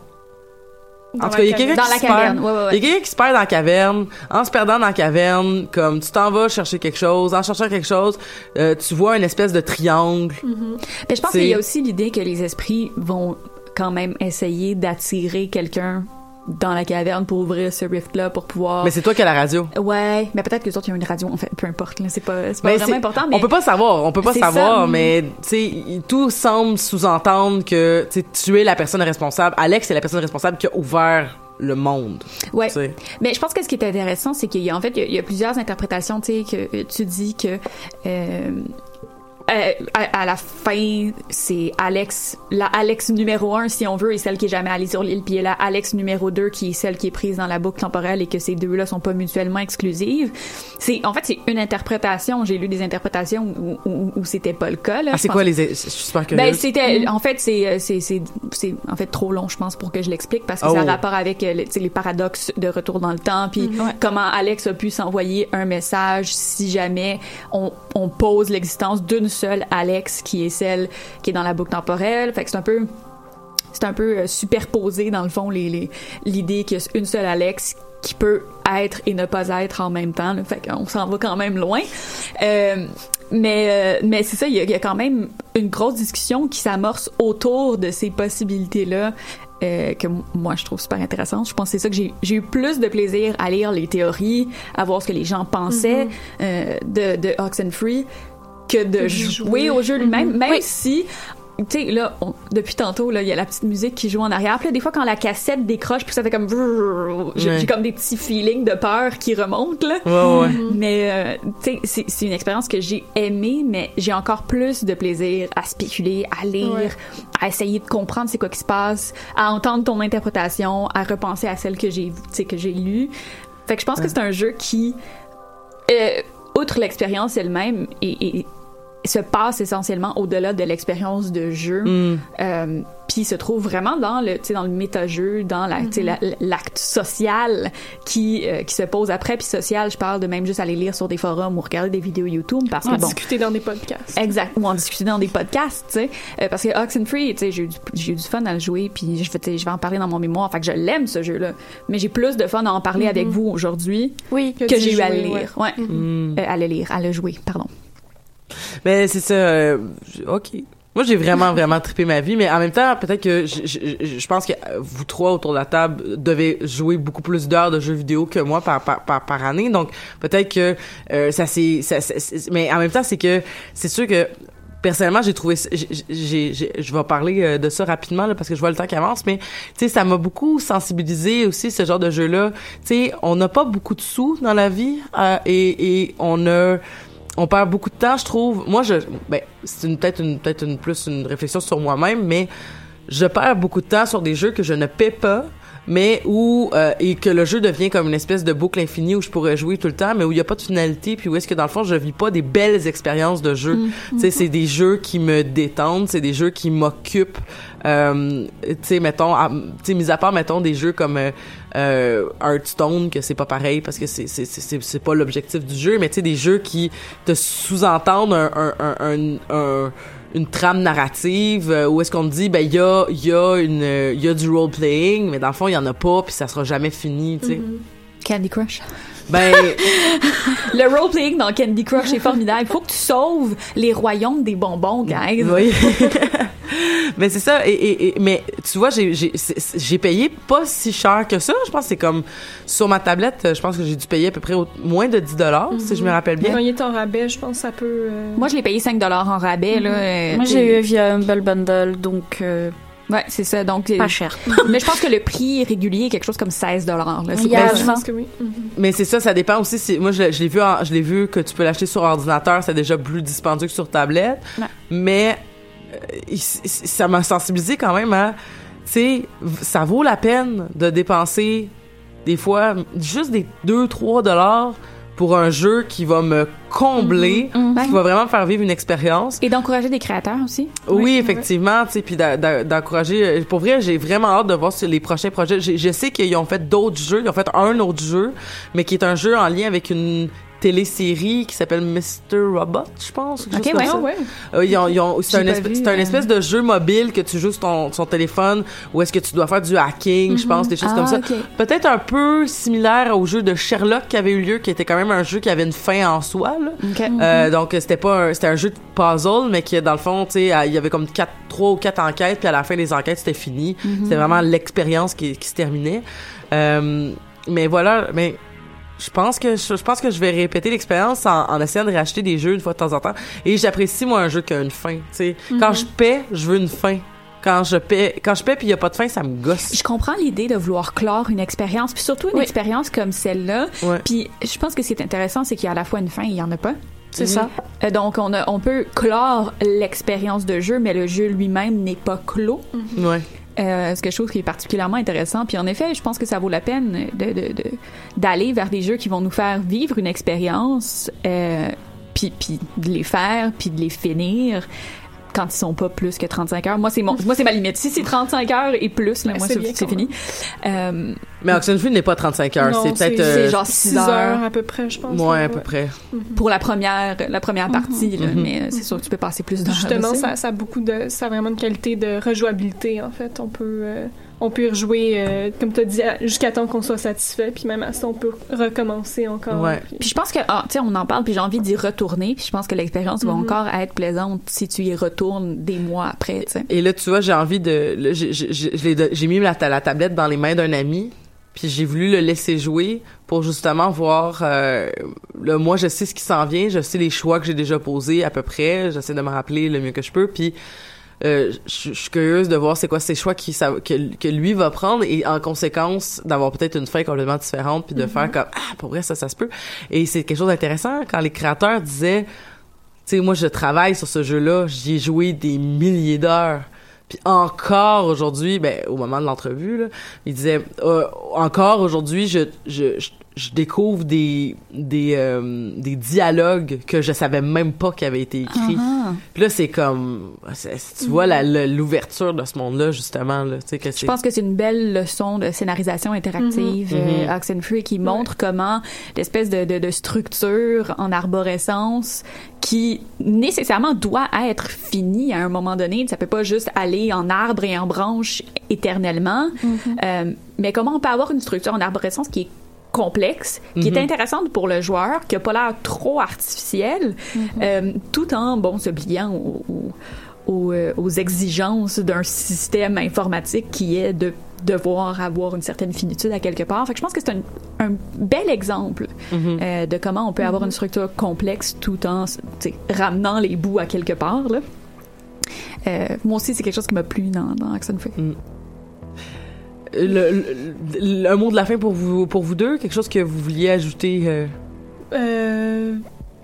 en tout cas, il y a quelqu'un Dans qui se perd. ouais, ouais, ouais. Il y a quelqu'un qui se perd dans la caverne. En se perdant dans la caverne, comme tu t'en vas chercher quelque chose, en cherchant quelque chose, euh, tu vois une espèce de triangle. Mais je pense qu'il y a aussi l'idée que les esprits vont quand même essayer d'attirer quelqu'un dans la caverne pour ouvrir ce rift-là pour pouvoir. Mais c'est toi qui as la radio. Ouais, mais peut-être que les autres ils ont une radio en fait, peu importe. là, C'est pas, c'est pas Mais vraiment important. Mais On peut pas savoir, on peut pas savoir, ça. mais tu sais, tout semble sous-entendre que tu sais, tu es la personne responsable. Alex est la personne responsable qui a ouvert le monde. Ouais. Mais je pense que ce qui est intéressant, c'est qu'il y a en fait il y a, il y a plusieurs interprétations. Tu sais que tu dis que euh, euh, à, à la fin, c'est Alex, la Alex numéro un, si on veut, est celle qui est jamais allée sur l'île, puis il y a la Alex numéro 2 qui est celle qui est prise dans la boucle temporelle et que ces deux-là sont pas mutuellement exclusives. C'est, en fait, c'est une interprétation. J'ai lu des interprétations où, où, où c'était pas le cas, là. Ah, c'est quoi les. Je suis super ben curieuse. c'était en fait c'est euh, c'est c'est c'est en fait trop long je pense pour que je l'explique parce que Oh. ça a rapport avec euh, le- tu sais, les paradoxes de retour dans le temps puis comment Alex a pu s'envoyer un message si jamais on on pose l'existence d'une seule Alex qui est celle qui est dans la boucle temporelle fait que c'est un peu c'est un peu euh, superposé dans le fond les les- l'idée qu'il y a une seule Alex qui peut être et ne pas être en même temps. Là. Fait qu'on s'en va quand même loin. Euh, mais euh, mais c'est ça, il y, a, il y a quand même une grosse discussion qui s'amorce autour de ces possibilités-là. euh, que moi je trouve super intéressante. Je pense que c'est ça que j'ai eu plus de plaisir à lire les théories, à voir ce que les gens pensaient euh, de, de Oxenfree que de jouer jouer. au jeu lui-même, même Oui. si tu sais là on- depuis tantôt là il y a la petite musique qui joue en arrière puis là, des fois quand la cassette décroche puis ça fait comme j'ai Ouais. comme des petits feelings de peur qui remontent là Ouais, ouais. mais euh, tu sais c'est c'est une expérience que j'ai aimée mais j'ai encore plus de plaisir à spéculer à lire Ouais. à essayer de comprendre c'est quoi qui se passe à entendre ton interprétation à repenser à celle que j'ai tu sais que j'ai lue fait que je pense que c'est un jeu qui euh, outre l'expérience elle-même et, et se passe essentiellement au-delà de l'expérience de jeu Mm. euh, puis se trouve vraiment dans le tu sais dans le méta-jeu dans la, tu sais, la- l'acte social qui euh, qui se pose après puis social je parle de même juste aller lire sur des forums ou regarder des vidéos YouTube parce En que bon discuter dans des podcasts. Exact, ou en discuter dans des podcasts, tu sais. Euh, parce que Oxenfree, tu sais, j'ai eu, du- eu du fun à le jouer, puis je, je vais en parler dans mon mémoire, fait que je l'aime ce jeu-là. Mais j'ai plus de fun à en parler avec vous aujourd'hui Oui. que j'ai eu à le lire. Ouais. Mm. Euh, à le lire, à le jouer, pardon. Mais c'est ça. euh, ok. Moi, j'ai vraiment, vraiment trippé ma vie, mais en même temps, peut-être que je, je, pense que euh, vous trois autour de la table devez jouer beaucoup plus d'heures de jeux vidéo que moi par, par, par, par année. Donc, peut-être que euh, ça c'est, mais en même temps, c'est que c'est sûr que personnellement, j'ai trouvé, j'ai, je vais parler euh, de ça rapidement là, parce que je vois le temps qui avance, mais tu sais, ça m'a beaucoup sensibilisé aussi ce genre de jeu-là. Tu sais, on n'a pas beaucoup de sous dans la vie euh, et, et on a on perd beaucoup de temps, je trouve. Moi, je, ben, c'est une, peut-être une, peut-être une, plus une réflexion sur moi-même, mais je perds beaucoup de temps sur des jeux que je ne paie pas, mais où, euh, et que le jeu devient comme une espèce de boucle infinie où je pourrais jouer tout le temps, mais où il n'y a pas de finalité, puis où est-ce que dans le fond, je vis pas des belles expériences de jeu. Tu sais, c'est des jeux qui me détendent, c'est des jeux qui m'occupent. Euh, tu sais, mettons, tu mis à part, mettons, des jeux comme euh, euh, Hearthstone, que c'est pas pareil parce que c'est c'est c'est c'est pas l'objectif du jeu, mais tu sais, des jeux qui te sous-entendent un, un, un- un- une trame narrative euh, où est-ce qu'on dit ben il y a il y a une il y a du role playing mais dans le fond il y en a pas puis ça sera jamais fini tu sais Candy Crush. Ben *laughs* Le role-playing dans Candy Crush est formidable. Il faut que tu sauves les royaumes des bonbons, guys. Oui. *laughs* mais c'est ça. Et, et- et- mais tu vois, j'ai, payé pas si cher que ça. Je pense que c'est comme sur ma tablette, je pense que j'ai dû payer à peu près au- moins de 10 dollars, si je me rappelle bien. Quand il est en rabais, je pense que ça peut. euh, Moi, je l'ai payé 5 en rabais, là. euh, Moi, j'ai eu via Humble Bundle, donc euh, Ouais, c'est ça. Donc, Pas cher. *laughs* mais je pense que le prix régulier est quelque chose comme 16 dollars. Ben, Je 20. pense que oui. Mhm. Mais c'est ça, ça dépend aussi. si- moi, je, l'ai- je l'ai vu, en- je l'ai vu que tu peux l'acheter sur ordinateur, c'est déjà plus dispendieux que sur tablette. Ouais. Mais euh, ça m'a sensibilisé quand même à, tu sais, ça vaut la peine de dépenser des fois juste des 2-3 dollars pour un jeu qui va me combler, Mhm. qui va vraiment me faire vivre une expérience. Et d'encourager des créateurs aussi. Oui, Oui, effectivement, tu sais, puis d'encourager. euh, Pour vrai, j'ai vraiment hâte de voir sur les prochains projets. Je sais qu'ils ont fait d'autres jeux. Ils ont fait un autre jeu, mais qui est un jeu en lien avec une télésérie qui s'appelle Mr. Robot, je pense. Ok, ouais. ça. Ah ouais. Euh, ils ont- ils ont- c'est un, vu, un euh. espèce de jeu mobile que tu joues sur ton, téléphone où est-ce que tu dois faire du hacking, je pense, des choses Ah, comme ça. ok. Peut-être un peu similaire au jeu de Sherlock qui avait eu lieu, qui était quand même un jeu qui avait une fin en soi. Là. Ok. Euh, donc c'était pas un, c'était un jeu de puzzle mais qui dans le fond tu sais il y avait comme quatre trois ou quatre enquêtes puis à la fin des enquêtes c'était fini c'était vraiment l'expérience qui, qui se terminait Euh, mais voilà mais je pense que je, je pense que je vais répéter l'expérience en, en essayant de racheter des jeux une fois de temps en temps et j'apprécie moi un jeu qui a une fin tu sais quand je paie je veux une fin quand je paie quand je paie puis il y a pas de fin ça me gosse Je comprends l'idée de vouloir clore une expérience, puis surtout une Oui. expérience comme celle-là. Puis je pense que ce qui est intéressant, c'est qu'il y a à la fois une fin et il y en a pas. C'est ça. Euh, donc on, a, on peut clore l'expérience de jeu, mais le jeu lui-même n'est pas clos. ouais Euh, c'est quelque chose qui est particulièrement intéressant. Puis en effet, je pense que ça vaut la peine de, de- de- d'aller vers des jeux qui vont nous faire vivre une expérience, euh, puis, puis de les faire, puis de les finir quand ils sont pas plus que 35 heures. Moi, c'est mon, moi, c'est ma limite. Si c'est 35 heures et plus, là, Ouais, moi, c'est fini. Euh, mais Oxenfree n'est pas 35 heures Non, c'est peut-être c'est- euh, c'est genre 6 6 heures. heures à peu près, je pense. ouais à peu ouais. près pour la première, la première partie, là, Mhm. mais c'est sûr que tu peux passer plus d'heures. Justement, ça, ça a beaucoup de, ça a vraiment une qualité de rejouabilité en fait. On peut, euh, on peut y rejouer, euh, comme tu as dit, jusqu'à temps qu'on soit satisfait, puis même à ça, on peut recommencer encore. Ouais. puis- Puis je pense que, ah, tu sais, on en parle, puis j'ai envie d'y retourner, puis je pense que l'expérience va Mhm. encore être plaisante si tu y retournes des mois après, tu sais. Et là, tu vois, j'ai envie de. j'ai- mis la, ta- la tablette dans les mains d'un ami, puis j'ai voulu le laisser jouer pour justement voir. Euh, là, moi, je sais ce qui s'en vient, je sais les choix que j'ai déjà posés à peu près, j'essaie de me rappeler le mieux que je peux, puis. Euh, je suis curieuse de voir c'est quoi ces choix qui, ça, que, que lui va prendre et en conséquence d'avoir peut-être une fin complètement différente puis de faire comme ah pour vrai ça ça se peut et c'est quelque chose d'intéressant quand les créateurs disaient tu sais, moi, je travaille sur ce jeu-là. J'y ai joué des milliers d'heures. Puis encore aujourd'hui, ben, au moment de l'entrevue, là, il disait, euh, encore aujourd'hui, je, je, je, je découvre des, des, euh, des dialogues que je savais même pas qui avaient été écrits. Puis là, c'est comme, tu vois la- la- l'ouverture de ce monde-là, justement, là, tu sais, que Je pense que c'est une belle leçon de scénarisation interactive, Mhm. euh, Oxenfree, qui montre comment l'espèce de, de, de structure en arborescence qui nécessairement doit être finie à un moment donné. Ça peut pas juste aller en arbre et en branche éternellement. Euh, mais comment on peut avoir une structure en arborescence qui est complexe, qui Mhm. est intéressante pour le joueur, qui a pas l'air trop artificielle, euh, tout en bon se pliant au- au- aux, euh, aux exigences d'un système informatique qui est de devoir avoir une certaine finitude à quelque part. Fait que je pense que c'est un, un bel exemple Mhm. euh, de comment on peut avoir une structure complexe tout en ramenant les bouts à quelque part. Là. Euh, moi aussi, c'est quelque chose qui m'a plu dans, dans Oxenfree. Le, le- un mot de la fin pour vous, pour vous deux, quelque chose que vous vouliez ajouter... euh, Euh,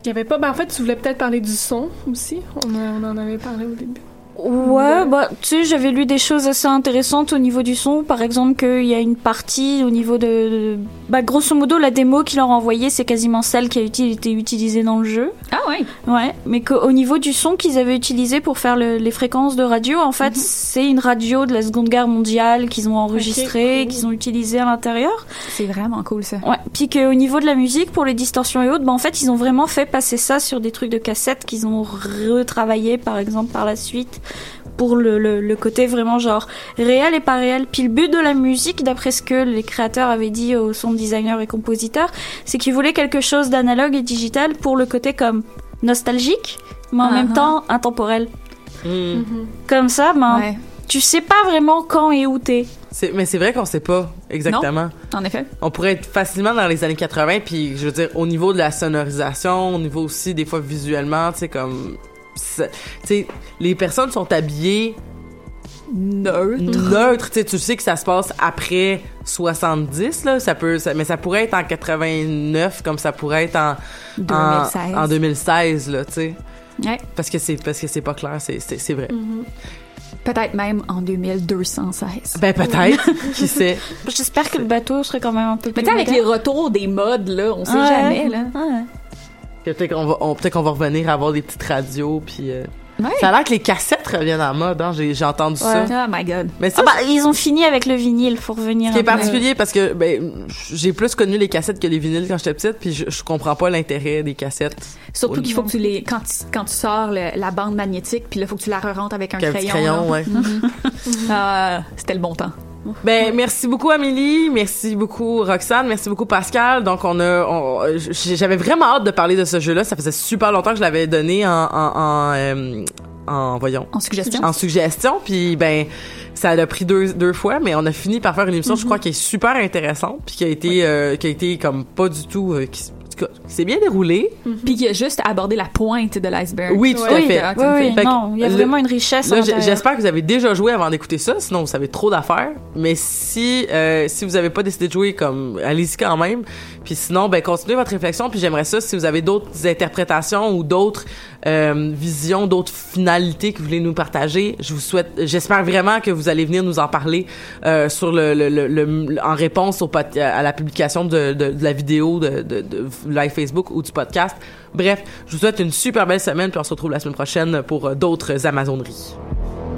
Il y avait pas. Ben, en fait, tu voulais peut-être parler du son aussi. On en avait parlé au début. Ouais, bah, tu sais, j'avais lu des choses assez intéressantes au niveau du son. Par exemple, qu'il y a une partie au niveau de, de- bah, grosso modo, la démo qu'ils leur ont envoyée, c'est quasiment celle qui a été utilisée dans le jeu. Ah ouais. Ouais, mais qu'au niveau du son qu'ils avaient utilisé pour faire le- les fréquences de radio, en fait, c'est une radio de la Seconde Guerre mondiale qu'ils ont enregistrée, cool. qu'ils ont utilisée à l'intérieur. C'est vraiment cool ça. Ouais, puis qu'au niveau de la musique, pour les distorsions et autres, bah, en fait, ils ont vraiment fait passer ça sur des trucs de cassette qu'ils ont retravaillé, par exemple, par la suite, pour le, le, le côté vraiment genre réel et pas réel. Puis le but de la musique, d'après ce que les créateurs avaient dit aux sound designers et compositeurs, c'est qu'ils voulaient quelque chose d'analogue et digital pour le côté comme nostalgique, mais en même ah. temps intemporel. hmm. Comme ça, ben, Ouais. tu sais pas vraiment quand et où t'es. Mais c'est vrai qu'on sait pas exactement. En effet. On pourrait être facilement dans les années 80, puis je veux dire, au niveau de la sonorisation, au niveau aussi, des fois, visuellement, tu sais, comme... les personnes sont habillées neutre. neutre. Tu sais, tu sais que ça se passe après 70, là. Ça peut, ça- mais ça pourrait être en 89, comme ça pourrait être en, en, 2016. en 2016, là, tu sais. Ouais. Parce que c'est, parce que c'est pas clair, c'est, c'est, c'est vrai. Peut-être même en 2216. Ben, peut-être. *laughs* qui sait? J'espère que le bateau serait quand même un peu Mais plus avec les retours des modes, là, on sait Ouais. jamais, là. Ouais. Peut-être qu'on va, on- peut-être qu'on va revenir à avoir des petites radios, puis euh, Ouais. Ça a l'air que les cassettes reviennent en mode, hein. J'ai, entendu ça. Oh my god. Mais ça, Ah bah, ils ont fini avec le vinyle, faut revenir Ce qui est particulier parce que ben j'ai plus connu les cassettes que les vinyles quand j'étais petite puis je, je comprends pas l'intérêt des cassettes. Surtout qu'il faut que tu les quand tu, quand tu sors le- la bande magnétique puis là faut que tu la re-rentres avec un Qu'un crayon. crayon, ouais. *laughs* Ah, c'était le bon temps. Ben merci beaucoup Amélie, merci beaucoup Roxane, merci beaucoup Pascal. Donc on a on- j'avais vraiment hâte de parler de ce jeu-là, ça faisait super longtemps que je l'avais donné en en en, euh, en- voyons. En suggestion. en suggestion. Puis ben ça a pris deux deux fois mais on a fini par faire une émission je crois qui est super intéressante puis qui a été euh, qui a été comme pas du tout euh, qui, tout cas, qui s'est bien déroulé. Puis qui a juste abordé la pointe de l'iceberg. Oui, tout à fait. Ah, oui, oui, Fait non, il y a le- vraiment une richesse j'espère que vous avez déjà joué avant d'écouter ça, sinon vous savez trop d'affaires. Mais si euh, si vous avez pas décidé de jouer, comme allez-y quand même. Puis sinon, ben continuez votre réflexion. Puis j'aimerais ça si vous avez d'autres interprétations ou d'autres euh, visions, d'autres finalités que vous voulez nous partager. Je vous souhaite, j'espère vraiment que vous allez venir nous en parler euh, sur le, le, le- le- en réponse au à la publication de, de, de la vidéo de, de, de live Facebook ou du podcast. Bref, je vous souhaite une super belle semaine puis on se retrouve la semaine prochaine pour euh, d'autres Amazoneries.